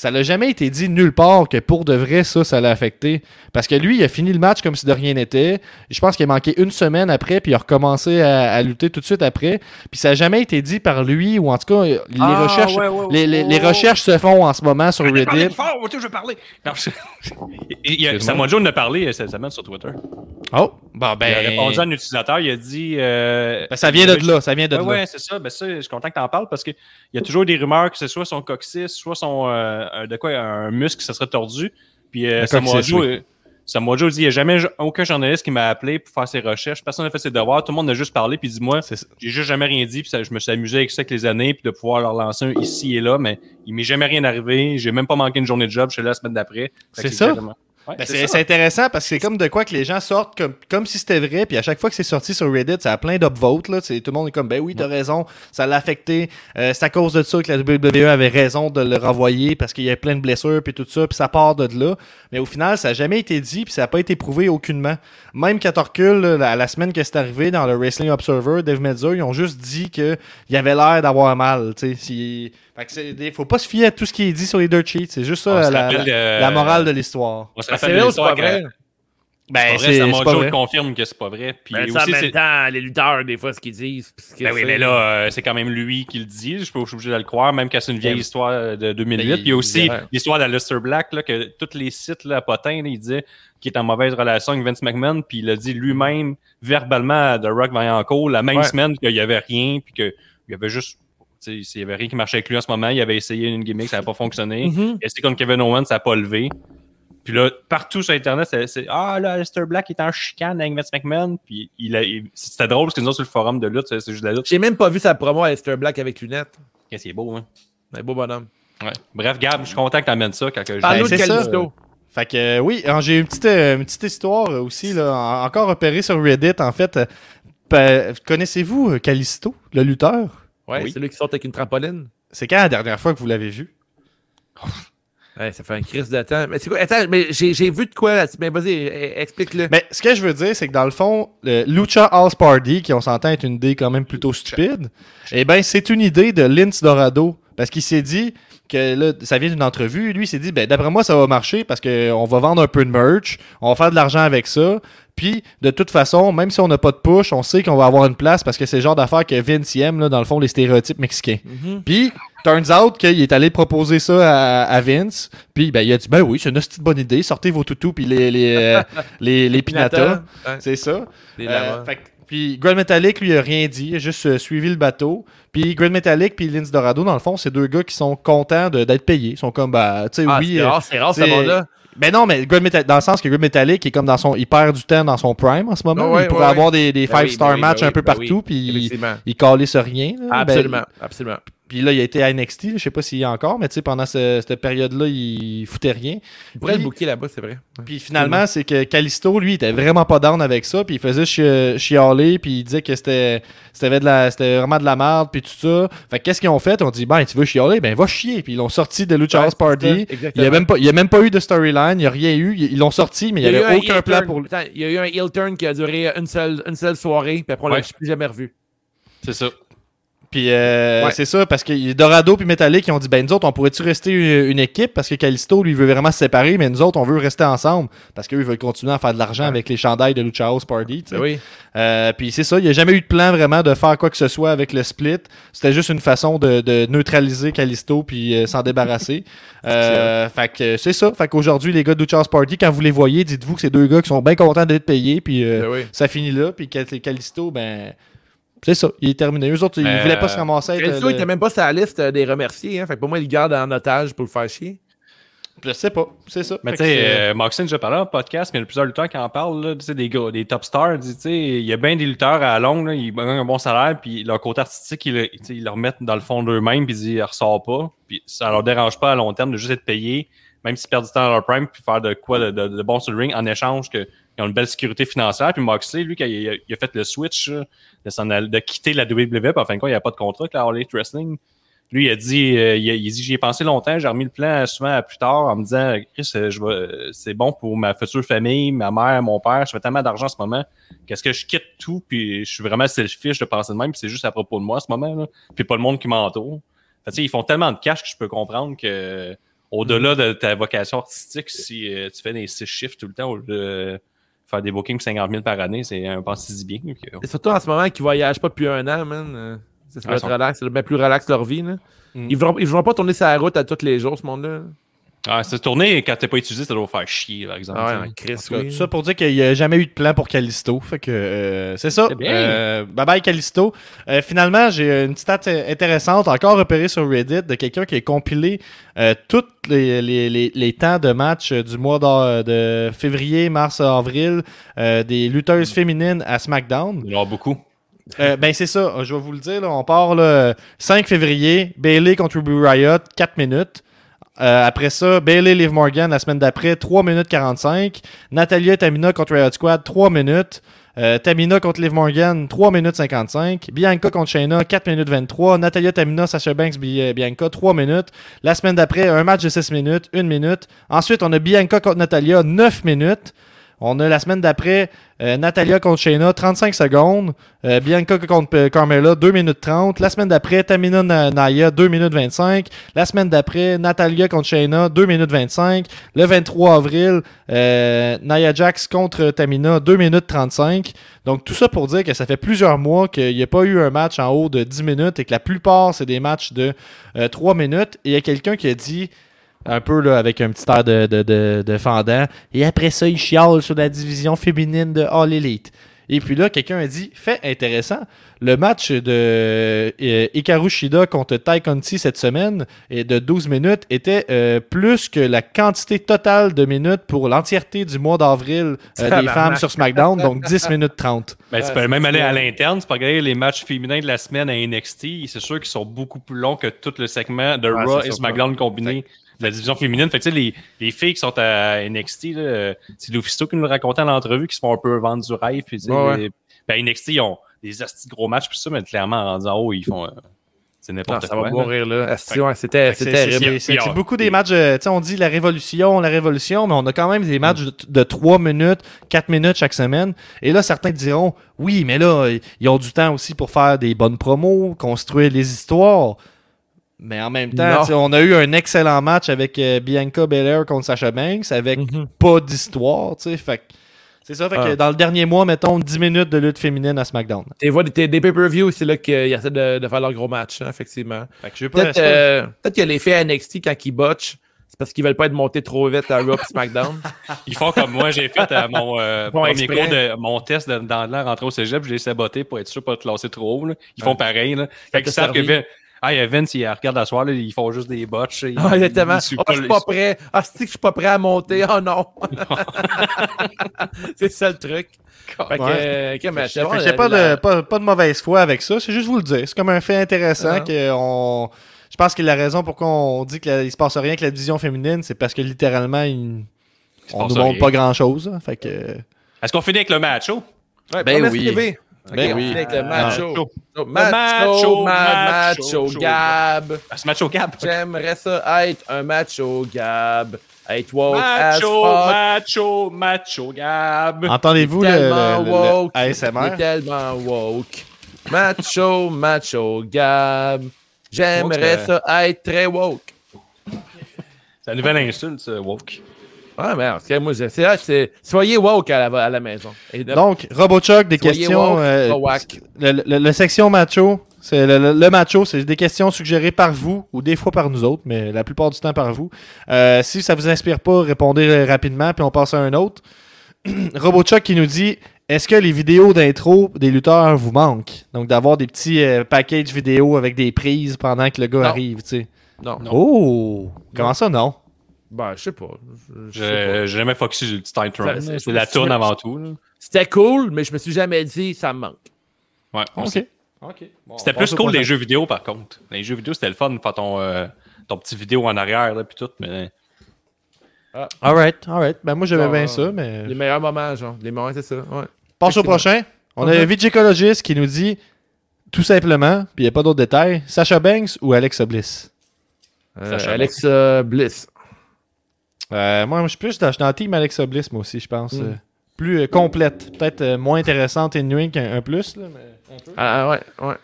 Ça n'a jamais été dit nulle part que pour de vrai, ça, ça l'a affecté. Parce que lui, il a fini le match comme si de rien n'était. Je pense qu'il a manqué une semaine après, puis il a recommencé à, à lutter tout de suite après. Puis ça n'a jamais été dit par lui, ou en tout cas, les, Ah, recherches, les, les- les recherches se font en ce moment sur Reddit. fort, je veux parler. Non, je- il y a- Joe en a parlé euh, cette semaine sur Twitter. Oh, bon, ben. Il a répondu à un utilisateur, il a dit. euh, ben, ça vient de là, ça vient de Ouais, là. ouais, c'est ça. Ben, ça, je suis content que tu en parles parce qu'il y a toujours des rumeurs que ce soit son coccyx, soit son euh, de quoi un muscle se serait tordu. Puis euh, Le Samoa Joe, oui. euh, Samoa Joe dit il n'y a jamais aucun journaliste qui m'a appelé pour faire ses recherches. Personne n'a fait ses devoirs. Tout le monde a juste parlé. Puis dit moi, C'est ça. j'ai juste jamais rien dit. Puis ça, je me suis amusé avec ça avec les années. Puis de pouvoir leur lancer un ici et là. Mais il m'est jamais rien arrivé. J'ai même pas manqué une journée de job. Je suis là la semaine d'après. C'est ça? exactement- Ouais, Ben, c'est intéressant parce que c'est comme de quoi que les gens sortent comme, comme si c'était vrai, puis à chaque fois que c'est sorti sur Reddit, ça a plein d'upvotes. Tout le monde est comme, ben oui, t'as raison, ça l'a affecté. Euh, c'est à cause de ça que la WWE avait raison de le renvoyer parce qu'il y avait plein de blessures, puis tout ça, puis ça part de là. Mais au final, ça n'a jamais été dit, puis ça n'a pas été prouvé aucunement. Même quand on recule, là, la, la semaine que c'est arrivé dans le Wrestling Observer, Dave Meltzer, ils ont juste dit qu'il avait l'air d'avoir mal. tu sais. Si- Fait que c'est- il faut pas se fier à tout ce qui est dit sur les dirt sheets. C'est juste ça la, rappelle, la- euh, la morale de l'histoire. On se rappelle c'est c'est l'histoire pas vrai? quand- Ben, C'est pas vrai, c'est ça c'est Samoa confirme que c'est pas vrai. Puis Ben, ça, en aussi, même c'est- temps, les lutteurs, des fois, ce qu'ils disent. ce Ben oui, mais là, euh, c'est quand même lui qui le dit. Je suis pas obligé de le croire, même que c'est une vieille Ben, histoire de 2008. ben, Puis il y a aussi l'histoire d'Alistair Black, là, que tous les sites là, à Potin, là, il disait qu'il est en mauvaise relation avec Vince McMahon. Puis il a dit lui-même, verbalement, à The Rock Vaillancourt, la même Ouais. semaine qu'il n'y avait rien. Puis qu'il y avait juste. Il n'y avait rien qui marchait avec lui en ce moment. Il avait essayé une gimmick, ça n'a pas fonctionné. Mhm. Il a essayé contre Kevin Owens, ça n'a pas levé. Puis là, partout sur Internet, c'est Ah, là, Alistair Black est en chicane avec Vince McMahon. Puis il a- il- c'était drôle parce que nous autres, sur le forum de lutte, c'est juste de la lutte. J'ai même pas vu sa promo à Esther Black avec lunettes. Qu'est-ce qui est beau, hein? Un beau bonhomme. Ouais. Bref, Gab, je suis content que tu amènes ça quand que je- Parle-nous Ben. Kalisto. Fait que euh, oui, alors, j'ai une petite, euh, une petite histoire euh, aussi, là, en- encore repérée sur Reddit, en fait. Euh, Connaissez-vous Callisto, le lutteur? Ouais, Oui. c'est lui qui sort avec une trampoline. C'est quand la dernière fois que vous l'avez vu? Ouais, ça fait un crise de temps. Mais c'est quoi? Attends, mais j'ai j'ai vu de quoi là Mais vas-y, eh, explique-le. Mais ce que je veux dire, c'est que dans le fond, le Lucha House Party, qui on s'entend être une idée quand même plutôt stupide, eh ben c'est une idée de Lince Dorado. Parce qu'il s'est dit que là, ça vient d'une entrevue. Lui, il s'est dit, ben d'après moi, ça va marcher parce qu'on va vendre un peu de merch, on va faire de l'argent avec ça. Puis, de toute façon, même si on n'a pas de push, on sait qu'on va avoir une place parce que c'est le genre d'affaires que Vince y aime, là, dans le fond, les stéréotypes mexicains. Mhm. Puis, turns out qu'il est allé proposer ça à, à Vince. Puis, ben, il a dit, ben oui, c'est une petite bonne idée, sortez vos toutous puis les, les, euh, les, les pinatas. Ouais, C'est ça. Euh, fait puis Grand Metallic, lui, il a rien dit. Il a juste euh, suivi le bateau. Puis Grand Metallic puis Lince Dorado, dans le fond, c'est deux gars qui sont contents de- d'être payés. Ils sont comme, bah, tu sais, Ah, oui. c'est euh, rare, c'est rare ce c'est- monde-là. ben non, mais Grand Metal- dans le sens que Grand Metallic est comme dans son. Il perd du temps dans son prime en ce moment. Ah ouais, il pourrait ouais, avoir des, des Ben oui, five-star ben matchs ben un peu ben partout. Puis il, Effectivement. il rien. là. Ben, Absolument, absolument. Puis là, il a été à NXT. Je sais pas s'il y a encore, mais tu sais, pendant ce- cette période-là, il foutait rien. Il pourrait le booker là-bas, c'est vrai. Puis finalement, c'est que Callisto, lui, il était vraiment pas down avec ça. Puis il faisait chi- chialer. Puis il disait que c'était la- vraiment de la merde. Puis tout ça. Fait que qu'est-ce qu'ils ont fait? On dit, ben, tu veux chialer? Ben, va chier. Puis ils l'ont sorti de Lucha Ouais, House Party. ça, Il n'y a, même pas- il y a même pas eu de storyline. Il n'y a rien eu. Ils l'ont sorti, mais il n'y y a eu avait un aucun plan turn. pour lui. Il y a eu un heel turn qui a duré une seule, une seule soirée, puis après on l'a Ouais. plus jamais revu. C'est ça. Puis euh, Ouais. c'est ça, parce que Dorado puis Metallic, ils ont dit, ben nous autres, on pourrait-tu rester une, une équipe? Parce que Callisto, lui, veut vraiment se séparer, mais nous autres, on veut rester ensemble. Parce qu'eux, ils veulent continuer à faire de l'argent avec les chandails de Lucha House Party. Ben oui. Euh, puis c'est ça, il n'y a jamais eu de plan vraiment de faire quoi que ce soit avec le split. C'était juste une façon de, de neutraliser Callisto puis euh, s'en débarrasser. Euh, fait que c'est ça. Fait qu'aujourd'hui, les gars de Lucha House Party, quand vous les voyez, dites-vous que c'est deux gars qui sont bien contents d'être payés. Puis euh, Ben oui. ça finit là. Puis Cal- Callisto, ben. C'est ça, il est terminé. Eux autres, ils Euh, voulaient pas se ramasser. être, euh, il était même pas sur la liste euh, des remerciés, hein. Fait que pour moi, il le garde en otage pour le faire chier. Je sais pas, c'est ça. Mais tu que sais, euh, Moxley, déjà parlé en podcast, mais il y a plusieurs lutteurs qui en parlent, là, tu sais, des gars, des top stars. Tu sais, il y a bien des lutteurs à la longue, là, ils gagnent un bon salaire, puis leur côté artistique, ils, le- ils le remettent dans le fond d'eux-mêmes, puis ils disent, ils ressortent pas. Puis ça leur dérange pas à long terme de juste être payés, même s'ils perdent du temps dans leur prime, puis faire de quoi de, de- de bon sur le ring en échange qu'ils ont une belle sécurité financière. Puis Moxley, lui, quand il a, il a fait le switch de, s'en aller- de quitter la WWE, puis en fin de compte, il n'y a pas de contrat avec la All Elite Wrestling. Lui, il a dit, euh, il, a, il a dit, j'y ai pensé longtemps, j'ai remis le plan souvent à plus tard en me disant, Chris, euh, je vais, euh, c'est bon pour ma future famille, ma mère, mon père, je fais tellement d'argent en ce moment, qu'est-ce que je quitte tout, puis je suis vraiment selfish de penser de même, puis c'est juste à propos de moi en ce moment, là, puis pas le monde qui m'entoure. Fait, tu sais, ils font tellement de cash que je peux comprendre que au-delà de ta vocation artistique, si euh, tu fais des six chiffres tout le temps, au lieu de faire des bookings pour 50 000 par année, c'est un pense si bien. que- Et surtout en ce moment, qu'ils voyagent pas depuis un an, man. euh, Ça, ça Ah, va ils être relax, être bien plus relax leur vie, là. Mm. Ils ne vont pas tourner sa route à tous les jours, ce monde-là. Ah, cette tournée, quand t'es pas utilisé, ça doit faire chier, par exemple. Ah ouais, Chris, tout cas, oui. tout ça pour dire qu'il n'y a jamais eu de plan pour Callisto. Fait que euh, c'est ça. C'est bien. Euh, bye bye Callisto. Euh, finalement, j'ai une stat euh, intéressante, encore repérée sur Reddit, de quelqu'un qui a compilé euh, tous les, les, les, les temps de match euh, du mois de février, mars, avril euh, des lutteuses féminines à SmackDown. Il y en aura beaucoup. Euh, ben c'est ça, je vais vous le dire. là, on part le 5 février, Bailey contre Ruby Riot, 4 minutes. Euh, après ça, Bailey Liv Morgan la semaine d'après, 3 minutes 45. Natalia Tamina contre Riot Squad, 3 minutes. Euh, Tamina contre Liv Morgan, 3 minutes 55. Bianca contre Shayna, 4 minutes 23. Natalia, Tamina, Sasha Banks, euh, Bianca, 3 minutes. La semaine d'après, un match de 6 minutes, 1 minute. Ensuite, on a Bianca contre Natalia, 9 minutes. On a la semaine d'après euh, Natalia contre Shayna, 35 secondes. Euh, Bianca contre euh, Carmella, 2 minutes 30. La semaine d'après, Tamina Na- Naya, 2 minutes 25. La semaine d'après, Natalia contre Shayna, 2 minutes 25. Le 23 avril, euh, Nia Jax contre Tamina, 2 minutes 35. Donc tout ça pour dire que ça fait plusieurs mois qu'il n'y a pas eu un match en haut de 10 minutes et que la plupart, c'est des matchs de euh, 3 minutes. Et il y a quelqu'un qui a dit un peu là, avec un petit air de, de, de, de fendant. Et après ça, il chiale sur la division féminine de All Elite. Et puis là, quelqu'un a dit fait intéressant. Le match de euh, Hikaru Shida contre Tai Conti cette semaine et de 12 minutes était euh, plus que la quantité totale de minutes pour l'entièreté du mois d'avril euh, des femmes sur SmackDown, donc 10 minutes 30. Ben, tu Ouais, peux même aller à l'interne, tu peux regarder les matchs féminins de la semaine à NXT. C'est sûr qu'ils sont beaucoup plus longs que tout le segment de Ouais, Raw et SmackDown combinés de la division féminine. Fait que, tu sais, les, les filles qui sont à NXT, là, euh, c'est Lufisto qui nous le racontait en l'entrevue, qui se font un peu vendre du rêve. Puis, Ouais, ouais. les- ben, NXT, ils ont des astis gros matchs, puis ça, mais clairement, en haut, ils font. euh, c'est Non, n'importe ça quoi. va là. mourir là. C'était terrible. c'est- ah, beaucoup des matchs, euh, tu sais, on dit la révolution, la révolution, mais on a quand même des matchs de, de 3 minutes, 4 minutes chaque semaine. Et là, certains diront, oui, mais là, ils ont du temps aussi pour faire des bonnes promos, construire les histoires. Mais en même temps, on a eu un excellent match avec euh, Bianca Belair contre Sasha Banks, avec Mhm. pas d'histoire, tu sais. Fait que c'est ça, fait que Ah. dans le dernier mois, mettons 10 minutes de lutte féminine à SmackDown. T'es vois, des, des pay-per-view, c'est là qu'ils essaient de, de faire leur gros match, hein, effectivement. Fait que je vais pas Peut-être euh, peut-être que les à NXT, quand ils botchent, c'est parce qu'ils veulent pas être montés trop vite à Raw et SmackDown. Ils font comme moi, j'ai fait euh, mon euh, Bon, premier exprès. cours de mon test de, dans l'air rentré au cégep, je l'ai saboté pour être sûr de pas te classer trop haut. là. Ils font pareil. Là. Fait qu'ils savent que servi. Ah, il y a Vince, il regarde la soirée, là, ils font juste des botches. ils- Ah, exactement. ils suivent Ah, je suis pas prêt. Ah, c'est que je suis pas prêt à monter. Oh non. c'est ça le truc. Fait que, Ouais. mais pas, la- de, pas, pas de mauvaise foi avec ça, c'est juste vous le dire. C'est comme un fait intéressant Ah. que on... Je pense que la raison pourquoi on dit qu'il se passe rien avec la division féminine, c'est parce que littéralement, il- on passe nous montre rien. pas grand chose. Fait que... Est-ce qu'on finit avec le match? oh? Ouais, Ben oui. TV. Ben Ok, oui. on finit Avec le Ah. macho. Macho. Macho, macho, macho, macho, Gab. Ah, au cap. J'aimerais ça être un macho, Gab. Être woke as Macho, fuck. macho, macho, Gab. Entendez-vous le, le- le- le woke. Il est ASMR? tellement woke. Macho, macho, Gab. J'aimerais Woke, ça être très woke. C'est la nouvelle insulte, woke. Ah, mais en tout cas, moi, je- c'est, c'est, soyez woke à la, à la maison. Et de- Donc, RoboChuck, des soyez questions. woke, euh, le, le- le section macho, c'est le, le- le macho, c'est des questions suggérées par vous ou des fois par nous autres, mais la plupart du temps par vous. Euh, si ça vous inspire pas, répondez rapidement, puis on passe à un autre. RoboChuck qui nous dit Est-ce que les vidéos d'intro des lutteurs vous manquent? Donc, d'avoir des petits euh, packages vidéo avec des prises pendant que le gars Non. arrive, tu sais. Non. Oh Comment ça, non? Ben, je sais pas. J'ai jamais focusé sur le petit time run. c'est- la tourne avant tout. C'était cool, mais je me suis jamais dit ça me manque. Ouais, on Ok. sait. Ok. Bon, C'était plus cool les jeux vidéo, par contre. Les jeux vidéo, c'était le fun de faire ton, euh, ton petit vidéo en arrière, là, puis tout. Mais Alright, alright. Ben, moi, j'aimais bien ça, mais. Les meilleurs moments, genre. Les moments, c'est ça. Ouais. Passe au prochain. On a Mhm. un Vigicologist qui nous dit tout simplement, puis il n'y a pas d'autres détails, Sacha Banks ou Alexa Bliss? Euh, Sacha Alexa Bliss. Euh, Moi, je suis plus dans, je suis dans le team Alexa Bliss, moi aussi, je pense. Mm. euh, plus euh, complète. Peut-être euh, moins intéressante et nuing qu'un un plus. Là, mais... un peu. Ah, ouais, ouais.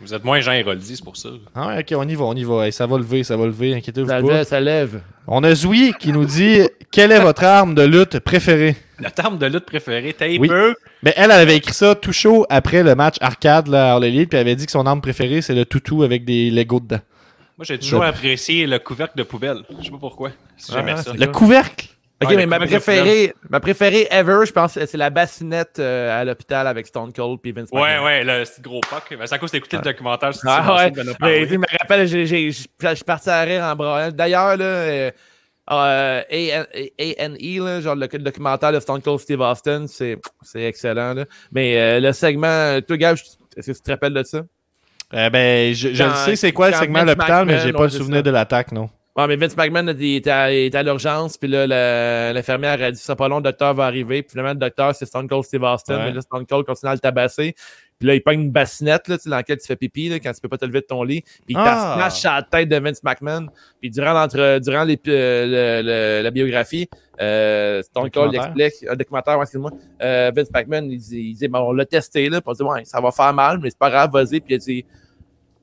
vous êtes moins Jean Héroldi, c'est pour ça. Ah, ouais, ok, on y va, on y va. Hey, ça va lever, ça va lever, inquiétez-vous Ça pas. lève, ça lève. On a Zoui qui nous dit quelle est votre arme de lutte préférée? La terme de lutte préférée, taper. Oui. Mais elle, elle avait écrit ça tout chaud après le match arcade là, à All Elite, puis elle avait dit que son arme préférée, c'est le toutou avec des Legos dedans. Moi, j'ai toujours apprécié le couvercle de poubelle. Je sais pas pourquoi. J'aimais Ah, ça. c'est Le couvercle? Ok, Ouais, mais ma préférée, ma préférée ever, je pense, c'est la bassinette euh, à l'hôpital avec Stone Cold puis Vince Ouais, McMahon. ouais, le petit gros puck. Mais c'est à cause d'écouter le documentaire sur Ah ouais, mais je me rappelle, je suis parti à rire en bras. D'ailleurs, là, euh, euh, A&E, là, genre le, le documentaire de Stone Cold Steve Austin, c'est c'est excellent. Là. Mais euh, le segment, toi, Gab, est-ce que tu te rappelles de ça? Euh, ben, je, je Quand- le sais, c'est quoi le segment à l'hôpital, mais j'ai pas le souvenir de l'attaque, non. Ouais, mais Vince McMahon il était à, à l'urgence, puis là, l'infirmière a dit ça pas long, le docteur va arriver. Puis finalement, le docteur, c'est Stone Cold Steve Austin. Ouais. Mais là, Stone Cold continue à le tabasser. Puis là, il pogne une bassinette là, tu sais, dans laquelle tu fais pipi là, quand tu peux pas te lever de ton lit. Puis il Ah. smash à la tête de Vince McMahon. Puis durant, durant les, euh, le- le- la biographie, euh, Stone Cold explique, un documentaire, ouais, excuse-moi, euh, Vince McMahon, il dit, il dit bon, on l'a testé, là, puis on dit, ouais, ça va faire mal, mais c'est pas grave, vas-y. Puis il dit,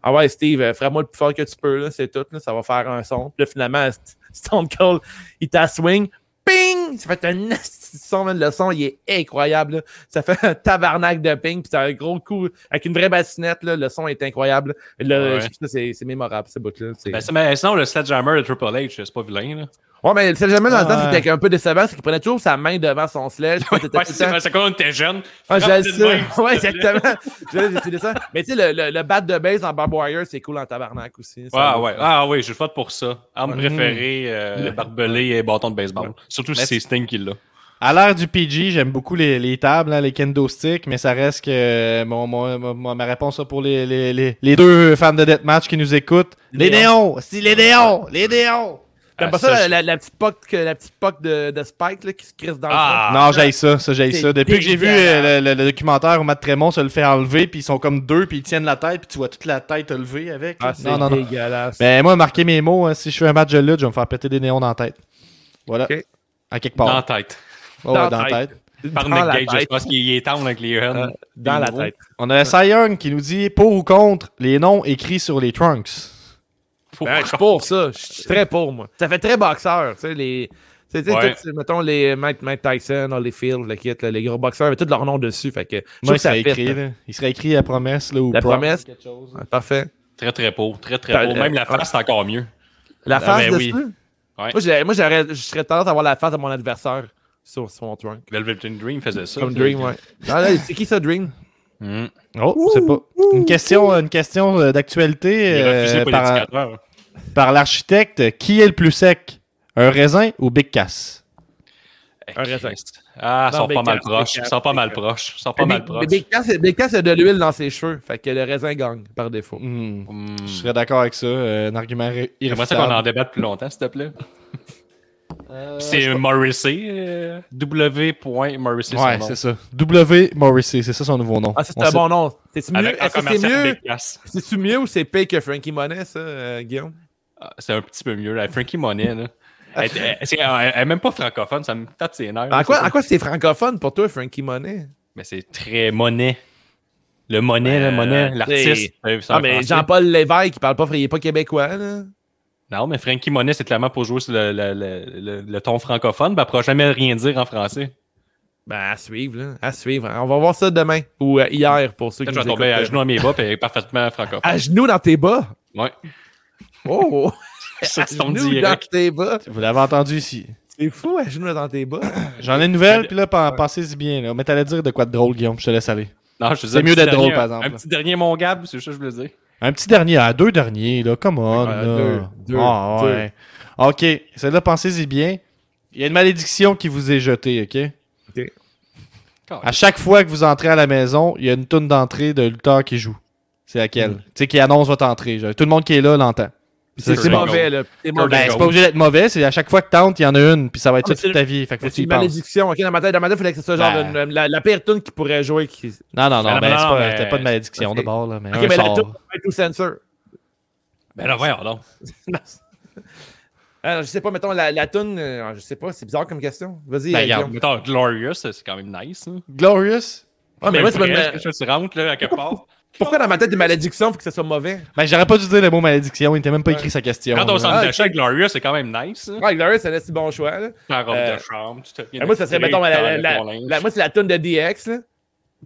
ah ouais, Steve, euh, ferais-moi le plus fort que tu peux, là, c'est tout, là, ça va faire un son. Puis là, finalement, St- Stone Cold, il t'a swing, ping! Ça fait un son, man. Le son, il est incroyable, là. Ça fait un tabarnak de ping, puis c'est un gros coup, avec une vraie bassinette, là, le son est incroyable. Ouais. c'est mémorable, ce bout-là. c'est- Ben, mais sinon, le Sledgehammer de Triple H, c'est pas vilain. Là. Ouais, mais c'est jamais dans le temps, c'était un peu décevant, c'est qu'il prenait toujours sa main devant son sledge. Ouais, le c'est quand on était jeune. Ah, je le Ouais, exactement. J'ai ça. Mais tu sais, le, le, le bat de base en Barb Wire, c'est cool en tabarnak aussi. Ah ouais, ah ouais, je vote pour ça. Arme Ouais. préférée, euh, barbelé et bâton de baseball. Surtout si c'est Sting qui l'a. À l'ère du PG, j'aime beaucoup les, les tables, hein, les kendo sticks, mais ça reste que euh, mon, mon- mon- ma réponse là, pour les, les, les, les deux fans de Deathmatch qui nous écoutent. Les néons! Si les néons! Les néons! T'aimes Ah, pas ça, ça, la, petite poque, que- la petite poque de, de Spike là, qui se crisse dans Ah, non, j'ai ça, ça j'ai ça. Depuis que j'ai vu euh, le, le- le documentaire où Matt Tremont se le fait enlever, puis ils sont comme deux, puis ils tiennent la tête, puis tu vois toute la tête levée avec. le. Ah, c'est non, non, non. dégueulasse. Ben moi, marquez mes mots, hein, si je fais un match de lutte, je vais me faire péter des néons dans la tête. Voilà. À quelque dans la part. tête. Oh, ouais, dans la tête. Par Dans la Nick Gage, je pense qu'il est tendre avec les Euh, runs. Dans la tête. On a Cy Young qui nous dit pour ou contre les noms écrits sur les trunks. Faut Ben, je suis pour ça. Je suis très pour, moi. Ça fait très boxeur. Tu sais, les. tu sais, Ouais. tous, mettons, les Mike, Mike Tyson, Holyfield, le kit, là, les gros boxeurs avaient tous leurs noms dessus. Fait que, Moi, il serait écrit, là. Il serait écrit la promesse, là, ou La Prom- promesse? quelque chose. Ouais, Parfait. Très très beau, très très Ben, beau. Même la face, c'est encore mieux. La Ah, face ben dessus? oui. Ouais. Moi, je serais tendance à avoir la face de mon adversaire sur son trunk. Velvet Dream faisait ça. Comme. Dream, ouais. Ah, c'est qui ça, Dream? Hmm. Oh, c'est pas. Une question, une question euh, d'actualité euh, par, l'éducateur. Par l'architecte. Qui est le plus sec? Un raisin ou Big Cass? Un raisin. Ah, ils sont pas mal proches. Big Ils Cass, sont pas mal proches. Ils sont pas mal proches. Big Cass, a de l'huile dans ses cheveux. Fait que le raisin gagne par défaut. Hmm, Hmm. Je serais d'accord avec ça. euh, un argument ré- J'aimerais ça qu'on en irréfutable. débatte plus longtemps, s'il te plaît. Euh, C'est Morrissey. euh, W. Morrissey. Ouais, c'est ça. W. Morrissey, c'est ça son nouveau nom. Ah, c'est un bon nom. C'est mieux, c'est mieux, mieux ou c'est pire que Frankie Monet, ça, euh, Guillaume? Ah, C'est un petit peu mieux. La Frankie Monet, là. Elle, elle- c'est- elle- elle est même pas francophone, ça me tâte ses nerfs. En là, quoi, quoi c'est francophone pour toi, Frankie Monet? Mais c'est très monnaie. Le monnaie, le Euh, monnaie, c'est- l'artiste. euh, Ah, mais. Jean-Paul Lévesque, il parle pas, il est pas québécois, là. Non, mais Frankie Monet, c'est clairement pour jouer sur le, le, le, le- le ton francophone. Ben, elle pourra jamais rien dire en français. Ben, à suivre, là. À suivre. On va voir ça demain. Ou euh, hier, pour ceux qui je vais tomber à genoux à mes bas, puis elle est parfaitement francophone. À genoux dans tes bas? Ouais. Oh! C'est direct. tes bas? Vous l'avez entendu ici. C'est fou, à genoux dans tes bas. J'en ai une nouvelle, puis là, pensez-y bien. Là. Mais t'allais dire de quoi de drôle, Guillaume, je te laisse aller. Non, je C'est mieux d'être drôle, par exemple. Un petit dernier, mon Gab, c'est ça que je voulais dire. Un petit dernier, ah, deux derniers, là, come on. Là. deux, deux, Ah, deux. ouais. Ok, celle-là, pensez-y bien. Il y a une malédiction qui vous est jetée, ok? À chaque fois que vous entrez à la maison, il y a une toune d'entrée de lutteur qui joue. C'est laquelle? Mm. Tu sais, qui annonce votre entrée. Tout le monde qui est là l'entend. C'est mauvais, là. C'est Kurt mauvais. Ben, c'est pas obligé d'être mauvais, c'est à chaque fois que t'entres, il y en a une, puis ça va être Ah, ça toute ta vie. Fait que faut que tu C'est y une penses. malédiction. Ok, dans ma tête, dans ma tête, il fallait que ce soit genre Ben. une- la, la pire tune qui pourrait jouer. Qui... Non, non, non, Ben, ben, c'est pas, mais- c'était pas de malédiction de bord, là, mais Ok, un mais la sort. tune va être tout censure. Ben là, voyons donc. Alors, je sais pas, mettons, la, la tune, euh, je sais pas, c'est bizarre comme question. Vas-y, Ben, euh, regarde. Mettons, Glorious, c'est quand même nice. hein. Glorious? Ah, mais moi, c'est pas tu rentres là, à quelque part. Pourquoi dans ma tête des malédictions faut que ce soit mauvais? Ben, j'aurais pas dû dire le mot malédiction, il était même pas écrit sa question. Quand on s'en Ah, avec Glorious, c'est quand même nice. hein. Ouais, Glorious, c'est un assez bon choix. Là. Ta robe Euh, de chambre, tu te Ah, moi, ça serait, de mettons, la, la- la- moi, c'est la tune de DX. Là.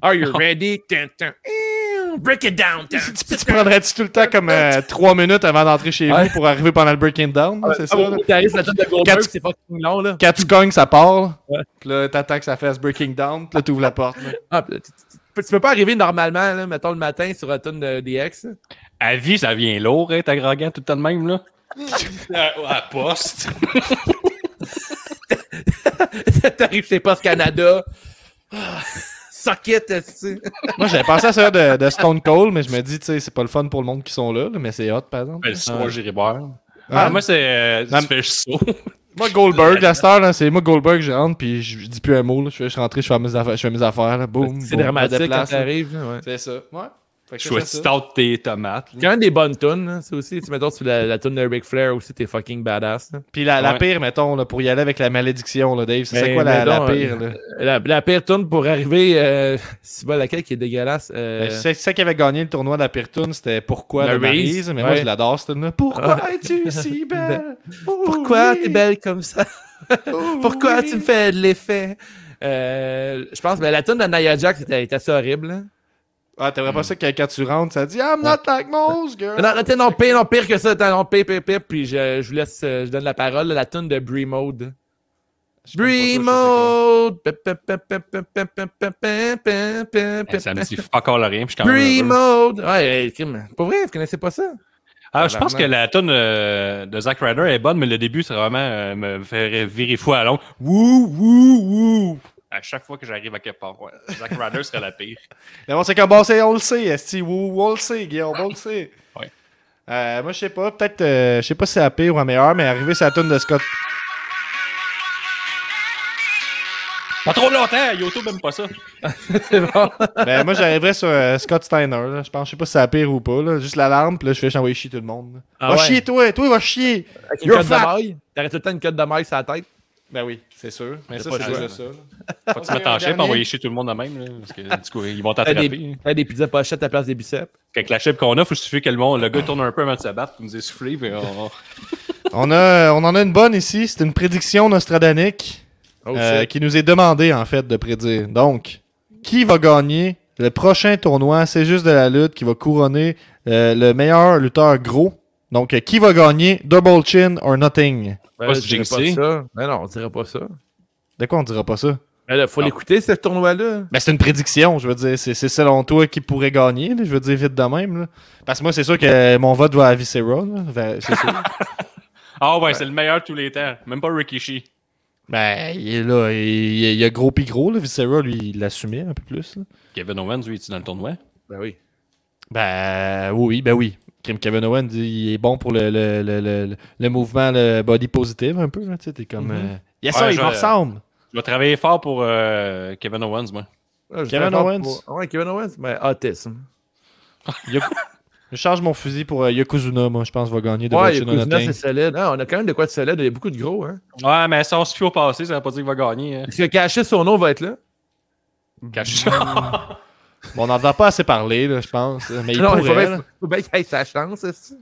Are you ready? Dun. Ew, Break it down. Tu, tu prendrais-tu tout le temps comme euh, trois minutes avant d'entrer chez Ouais. vous pour arriver pendant le breaking down? là, c'est Ah, ça? bon, là? la tune de Goldberg, Quand tu- c'est fucking long. Là. Quand tu cognes, ça part. Puis là, t'attends que ça fasse breaking down. Puis là, t'ouvres la porte. là. Ah, puis là, tu, tu- tu peux- tu pas arriver normalement, là, mettons, le matin sur la tune de DX. À vie, ça vient lourd, hein, ta grand tout le temps de même, là. à, à poste. T'arrives chez Post Canada. Ah, Suck it, esti. Moi, j'avais pensé à ça de, de Stone Cold, mais je me dis, tu sais, c'est pas le fun pour le monde qui sont là, là, mais c'est hot, par exemple. Ben, le soir, j'irai boire. Ah, moi, c'est euh, du fish saut. Moi, Goldberg, la star, là, c'est moi, Goldberg, je rentre, puis je, je dis plus un mot. Là. Je, suis rentré, je fais mes affaires, je fais mes affaires là. Boum. C'est dramatique quand t'arrives. ouais. C'est ça. Ouais. Fait que Je je fais suis ça. out tes tomates. C'est quand même des bonnes tunes, hein, ça aussi. Tu mettons, sur la, la tune de Ric Flair aussi, t'es fucking badass. là. Puis la, la pire, mettons, là, pour y aller avec la malédiction, là, Dave, c'est c'est Mais- quoi la, mais pire, euh, là? La, la pire tune pour arriver. Euh, c'est pas laquelle qui est dégueulasse. euh, Ben, C'est c'est qui avait gagné le tournoi de la pire tune, c'était Pourquoi La de Maryse, mais moi je l'adore cette tune Pourquoi es-tu si belle? Oh, Pourquoi oui. t'es belle comme ça? Oh, Pourquoi oui. tu me fais de l'effet? Euh, je pense que la tune de Nia Jax était, était assez horrible. Ah, t'aimerais pas ça que quand tu rentres, ça dit I'm not like most girl. Non, non, t'es non, pire, non, pire que ça. t'es Non, pire, pire, pire. Puis je, je vous laisse, euh, je donne la parole. La tune de Brie Mode. Brie Mode! Eh, Ça me dit fuck all rien. heureux. Mode! Ouais. Pour vrai, vous connaissez pas ça? Ah, je pense que la tonne de Zack Ryder est bonne, mais le début, c'est vraiment euh, me faire virer fou à long. Wouh, wouh, wouh. À chaque fois que j'arrive à quelque part. Ouais. Zack Ryder serait la pire. Mais bon, c'est comme bon, c'est- on le sait, Esti, ou on le sait, Guillaume, on le sait. Ouais. Euh, moi, je sais pas, peut-être, euh, je sais pas si c'est la pire ou la meilleure, mais arrivé sur la tune de Scott. Pas trop longtemps, YouTube aime pas ça. C'est bon. ben, moi, j'arriverais sur euh, Scott Steiner, là. Je pense, je sais pas si c'est la pire ou pas, là. Juste la lampe, là, je fais j'envoie chier tout le monde. là. Ah va ouais. chier, toi, toi, va chier. Avec une You're cote de maille. T'arrêtes tout le temps une cote de maille sur la tête. Ben oui, c'est sûr. Mais ça, pas c'est le juste ça. là. Faut que tu mettes en un chip dernier. envoyer chier tout le monde de même. Là, parce que du coup, ils vont t'attraper. des, t'as des pizzas pochettes à la place des biceps. Avec la chip qu'on a, faut suffire que le, monde, le gars tourne un peu avant de se battre pour nous essouffler. on- On, a, on en a une bonne ici. C'est une prédiction nostradanique Oh, euh, qui nous est demandée, en fait, de prédire. Donc, qui va gagner le prochain tournoi? C'est juste de la lutte qui va couronner euh, le meilleur lutteur gros. Donc, euh, qui va gagner Double Chin or Nothing? Ben, pas je ça. Ben non, on dirait pas ça. De quoi on dira pas ça? Ben là, faut Non. l'écouter, ce tournoi-là. Ben, c'est une prédiction, je veux dire. C'est selon toi qui pourrait gagner, là, je veux dire vite de même. là. Parce que moi, c'est sûr que mon vote va à Viscera. là. Ben, c'est sûr. Ah ouais, c'est le meilleur de tous les temps. Même pas Rikishi. ben, il est là. Il, il y a gros pis gros. Là. Viscera, lui, il l'assumait un peu plus. là. Kevin Owens, lui, est dans le tournoi? Ben oui. Ben oui, ben oui. Kevin Owens, dit, il est bon pour le, le, le, le, le mouvement le body positive un peu. Là, tu sais, t'es comme. Mhm. euh, Yes, Ouais, ça, il me ressemble. Je vais travailler fort pour euh, Kevin Owens, moi. Kevin Owens? pour- Ouais, Kevin Owens. Ben, autisme. Yoku- Je change mon fusil pour euh, Yokozuna, moi, je pense, va gagner de Ouais, Yokozuna c'est solide. Ah, on a quand même de quoi de solide. Il y a beaucoup de gros. Hein. Ouais, mais ça, on se fie au passé, ça veut pas dire qu'il va gagner. Hein. Est-ce que Caché son nom va être là? Cache Bon, on n'en entend pas assez parler, là, je pense. Mais il non, il faut pourrait. bien, là. faut bien qu'il ait sa chance. que-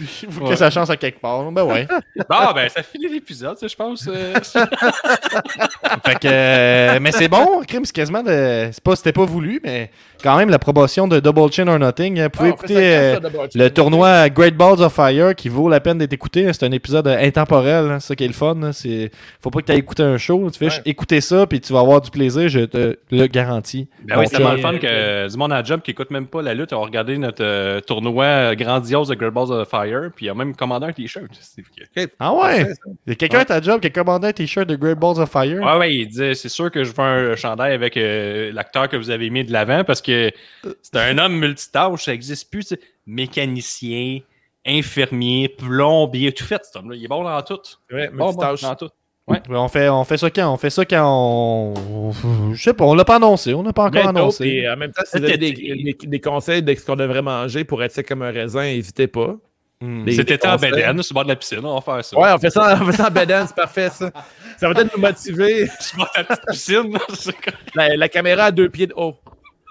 Il faut que ça chance à quelque part. Ben ouais. Bon, ben, ça finit l'épisode, je pense. euh. fait que, euh, mais c'est bon, crime, c'est quasiment de. C'est pas, c'était pas voulu, mais quand même, la promotion de Double Chin or Nothing. hein, Vous pouvez Ah, écouter euh, le tournoi Great Balls of Fire qui vaut la peine d'être écouté. C'est un épisode intemporel, hein, c'est ça qui est le fun. hein, C'est... Faut pas que tu aies écouté un show. Tu fais Ouais. écouter ça, puis tu vas avoir du plaisir, je te le garantis. Ben oui, c'est tellement euh, le fun que du monde à job qui écoute même pas la lutte a regardé notre euh, tournoi grandiose de Great Balls of Fire, puis il a même commandé un t-shirt. Ah ouais? Il y a quelqu'un à ta job qui a commandé un t-shirt de Great Balls of Fire? Ouais, ouais, il disait c'est sûr que je veux un chandail avec euh, l'acteur que vous avez mis de l'avant parce que c'est un homme multitâche, ça existe plus. Mécanicien, infirmier, plombier, tout fait, cet homme-là. Il est bon dans tout. Ouais, Bon, bon, multitâche. dans tout. Ouais, On fait, on fait ça quand? On fait ça quand on... Je sais pas, on l'a pas annoncé. On n'a pas encore annoncé. puis en même temps, si vous avez des, des- des conseils de ce qu'on devrait manger pour être sec comme un raisin, n'hésitez pas. Hmm. C'était en. Bédène, sur le bord de la piscine, on va faire ça. Ouais, on fait ça, on fait ça en c'est parfait ça. Ça va peut-être nous motiver. Sur la petite piscine. La, la caméra à deux pieds de haut.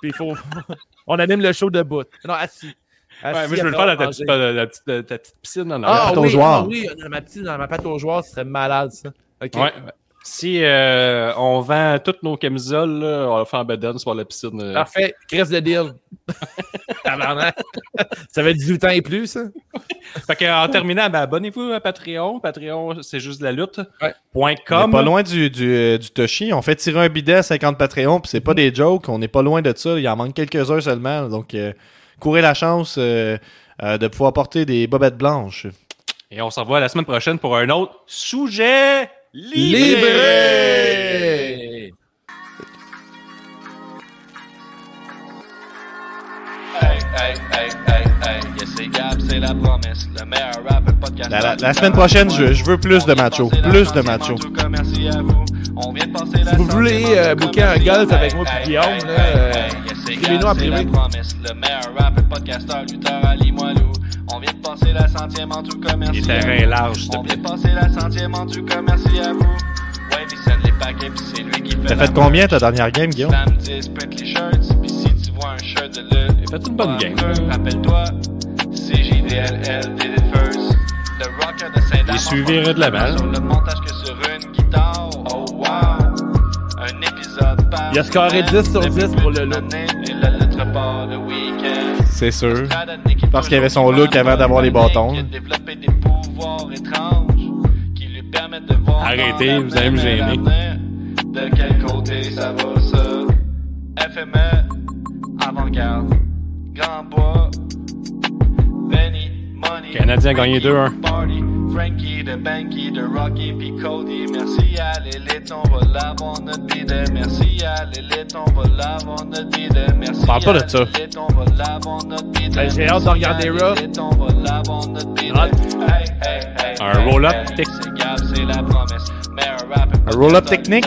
Puis il faut. on anime le show debout. Non, assis. Ouais, moi, je veux le faire dans ta petite, la, la petite, la petite piscine. en Ah pâte aux oui, joueurs. ah oui, dans ma, petite, dans ma pâte aux joueurs, ce serait malade ça. Ok. Ouais. Si euh, on vend toutes nos camisoles, là, on va faire en bedaine sur la piscine. euh. Parfait, Chris de deal. Ça fait 18 ans et plus, ça? Fait que, en terminant, ben, abonnez-vous à Patreon. Patreon, c'est juste de la lutte. Ouais. Point On com. est pas loin du, du, euh, du Toshi. On fait tirer un bidet à 50 Patreon, puis c'est pas des jokes. On n'est pas loin de ça. Il en manque quelques-uns seulement. Donc, euh, courez la chance euh, euh, de pouvoir porter des bobettes blanches. Et on se revoit la semaine prochaine pour un autre sujet libre. Libre! Hey, hey, hey, hey, hey. Yes, c'est Gab, c'est la promesse. Le meilleur rapper podcast. La, la- la semaine prochaine, je, je veux plus de macho. Plus de macho. Merci à vous. On vient de passer la Si vous voulez euh, booker un golf avec moi et Guillaume, là, euh, écrivez-nous en privé. Le meilleur rapper, podcasteur, lutteur, Ali Moilou. On vient de passer la centième en tout cas, merci Les terrains vous. larges, s'il te On vient de passer la centième en tout cas, merci à vous. Ouais, il send les paquets, puis c'est lui qui fait T'as fait combien ta dernière game, Guillaume? Slam 10, print les shirts, puis si tu vois un shirt de lutte, J'ai fait une bonne game. Rappelle-toi, c'est JDLL, did it first. Il suivirait de la balle. Sur le montage que sur une guitare. Wow! Un épisode par Il a scoré semaine, 10 sur depuis 10 pour le look. C'est sûr. Parce qu'il avait son look avant d'avoir les bâtons. Arrêtez, vous allez me gêner. De quel côté ça va ça? FME, avant-garde, Grand Bois, Benny. Canadien a gagné Frankie, 2-1. Party, Frankie, de Banky, de Rocky, puis Cody. Merci à l'élite, on va l'avoir notre bidet. Merci à l'élite, on va l'avoir notre bidet. Merci Parle pas de ça. on va l'avoir notre bidet. Ben, j'ai hâte de regarder Merci à Raw. l'élite, on va l'avoir notre bidet. Hâte. Hey, hey, hey, Un hey, roll-up hey, tech- C'est Gab, c'est la promesse. Meilleur rapper, Un roll-up technique?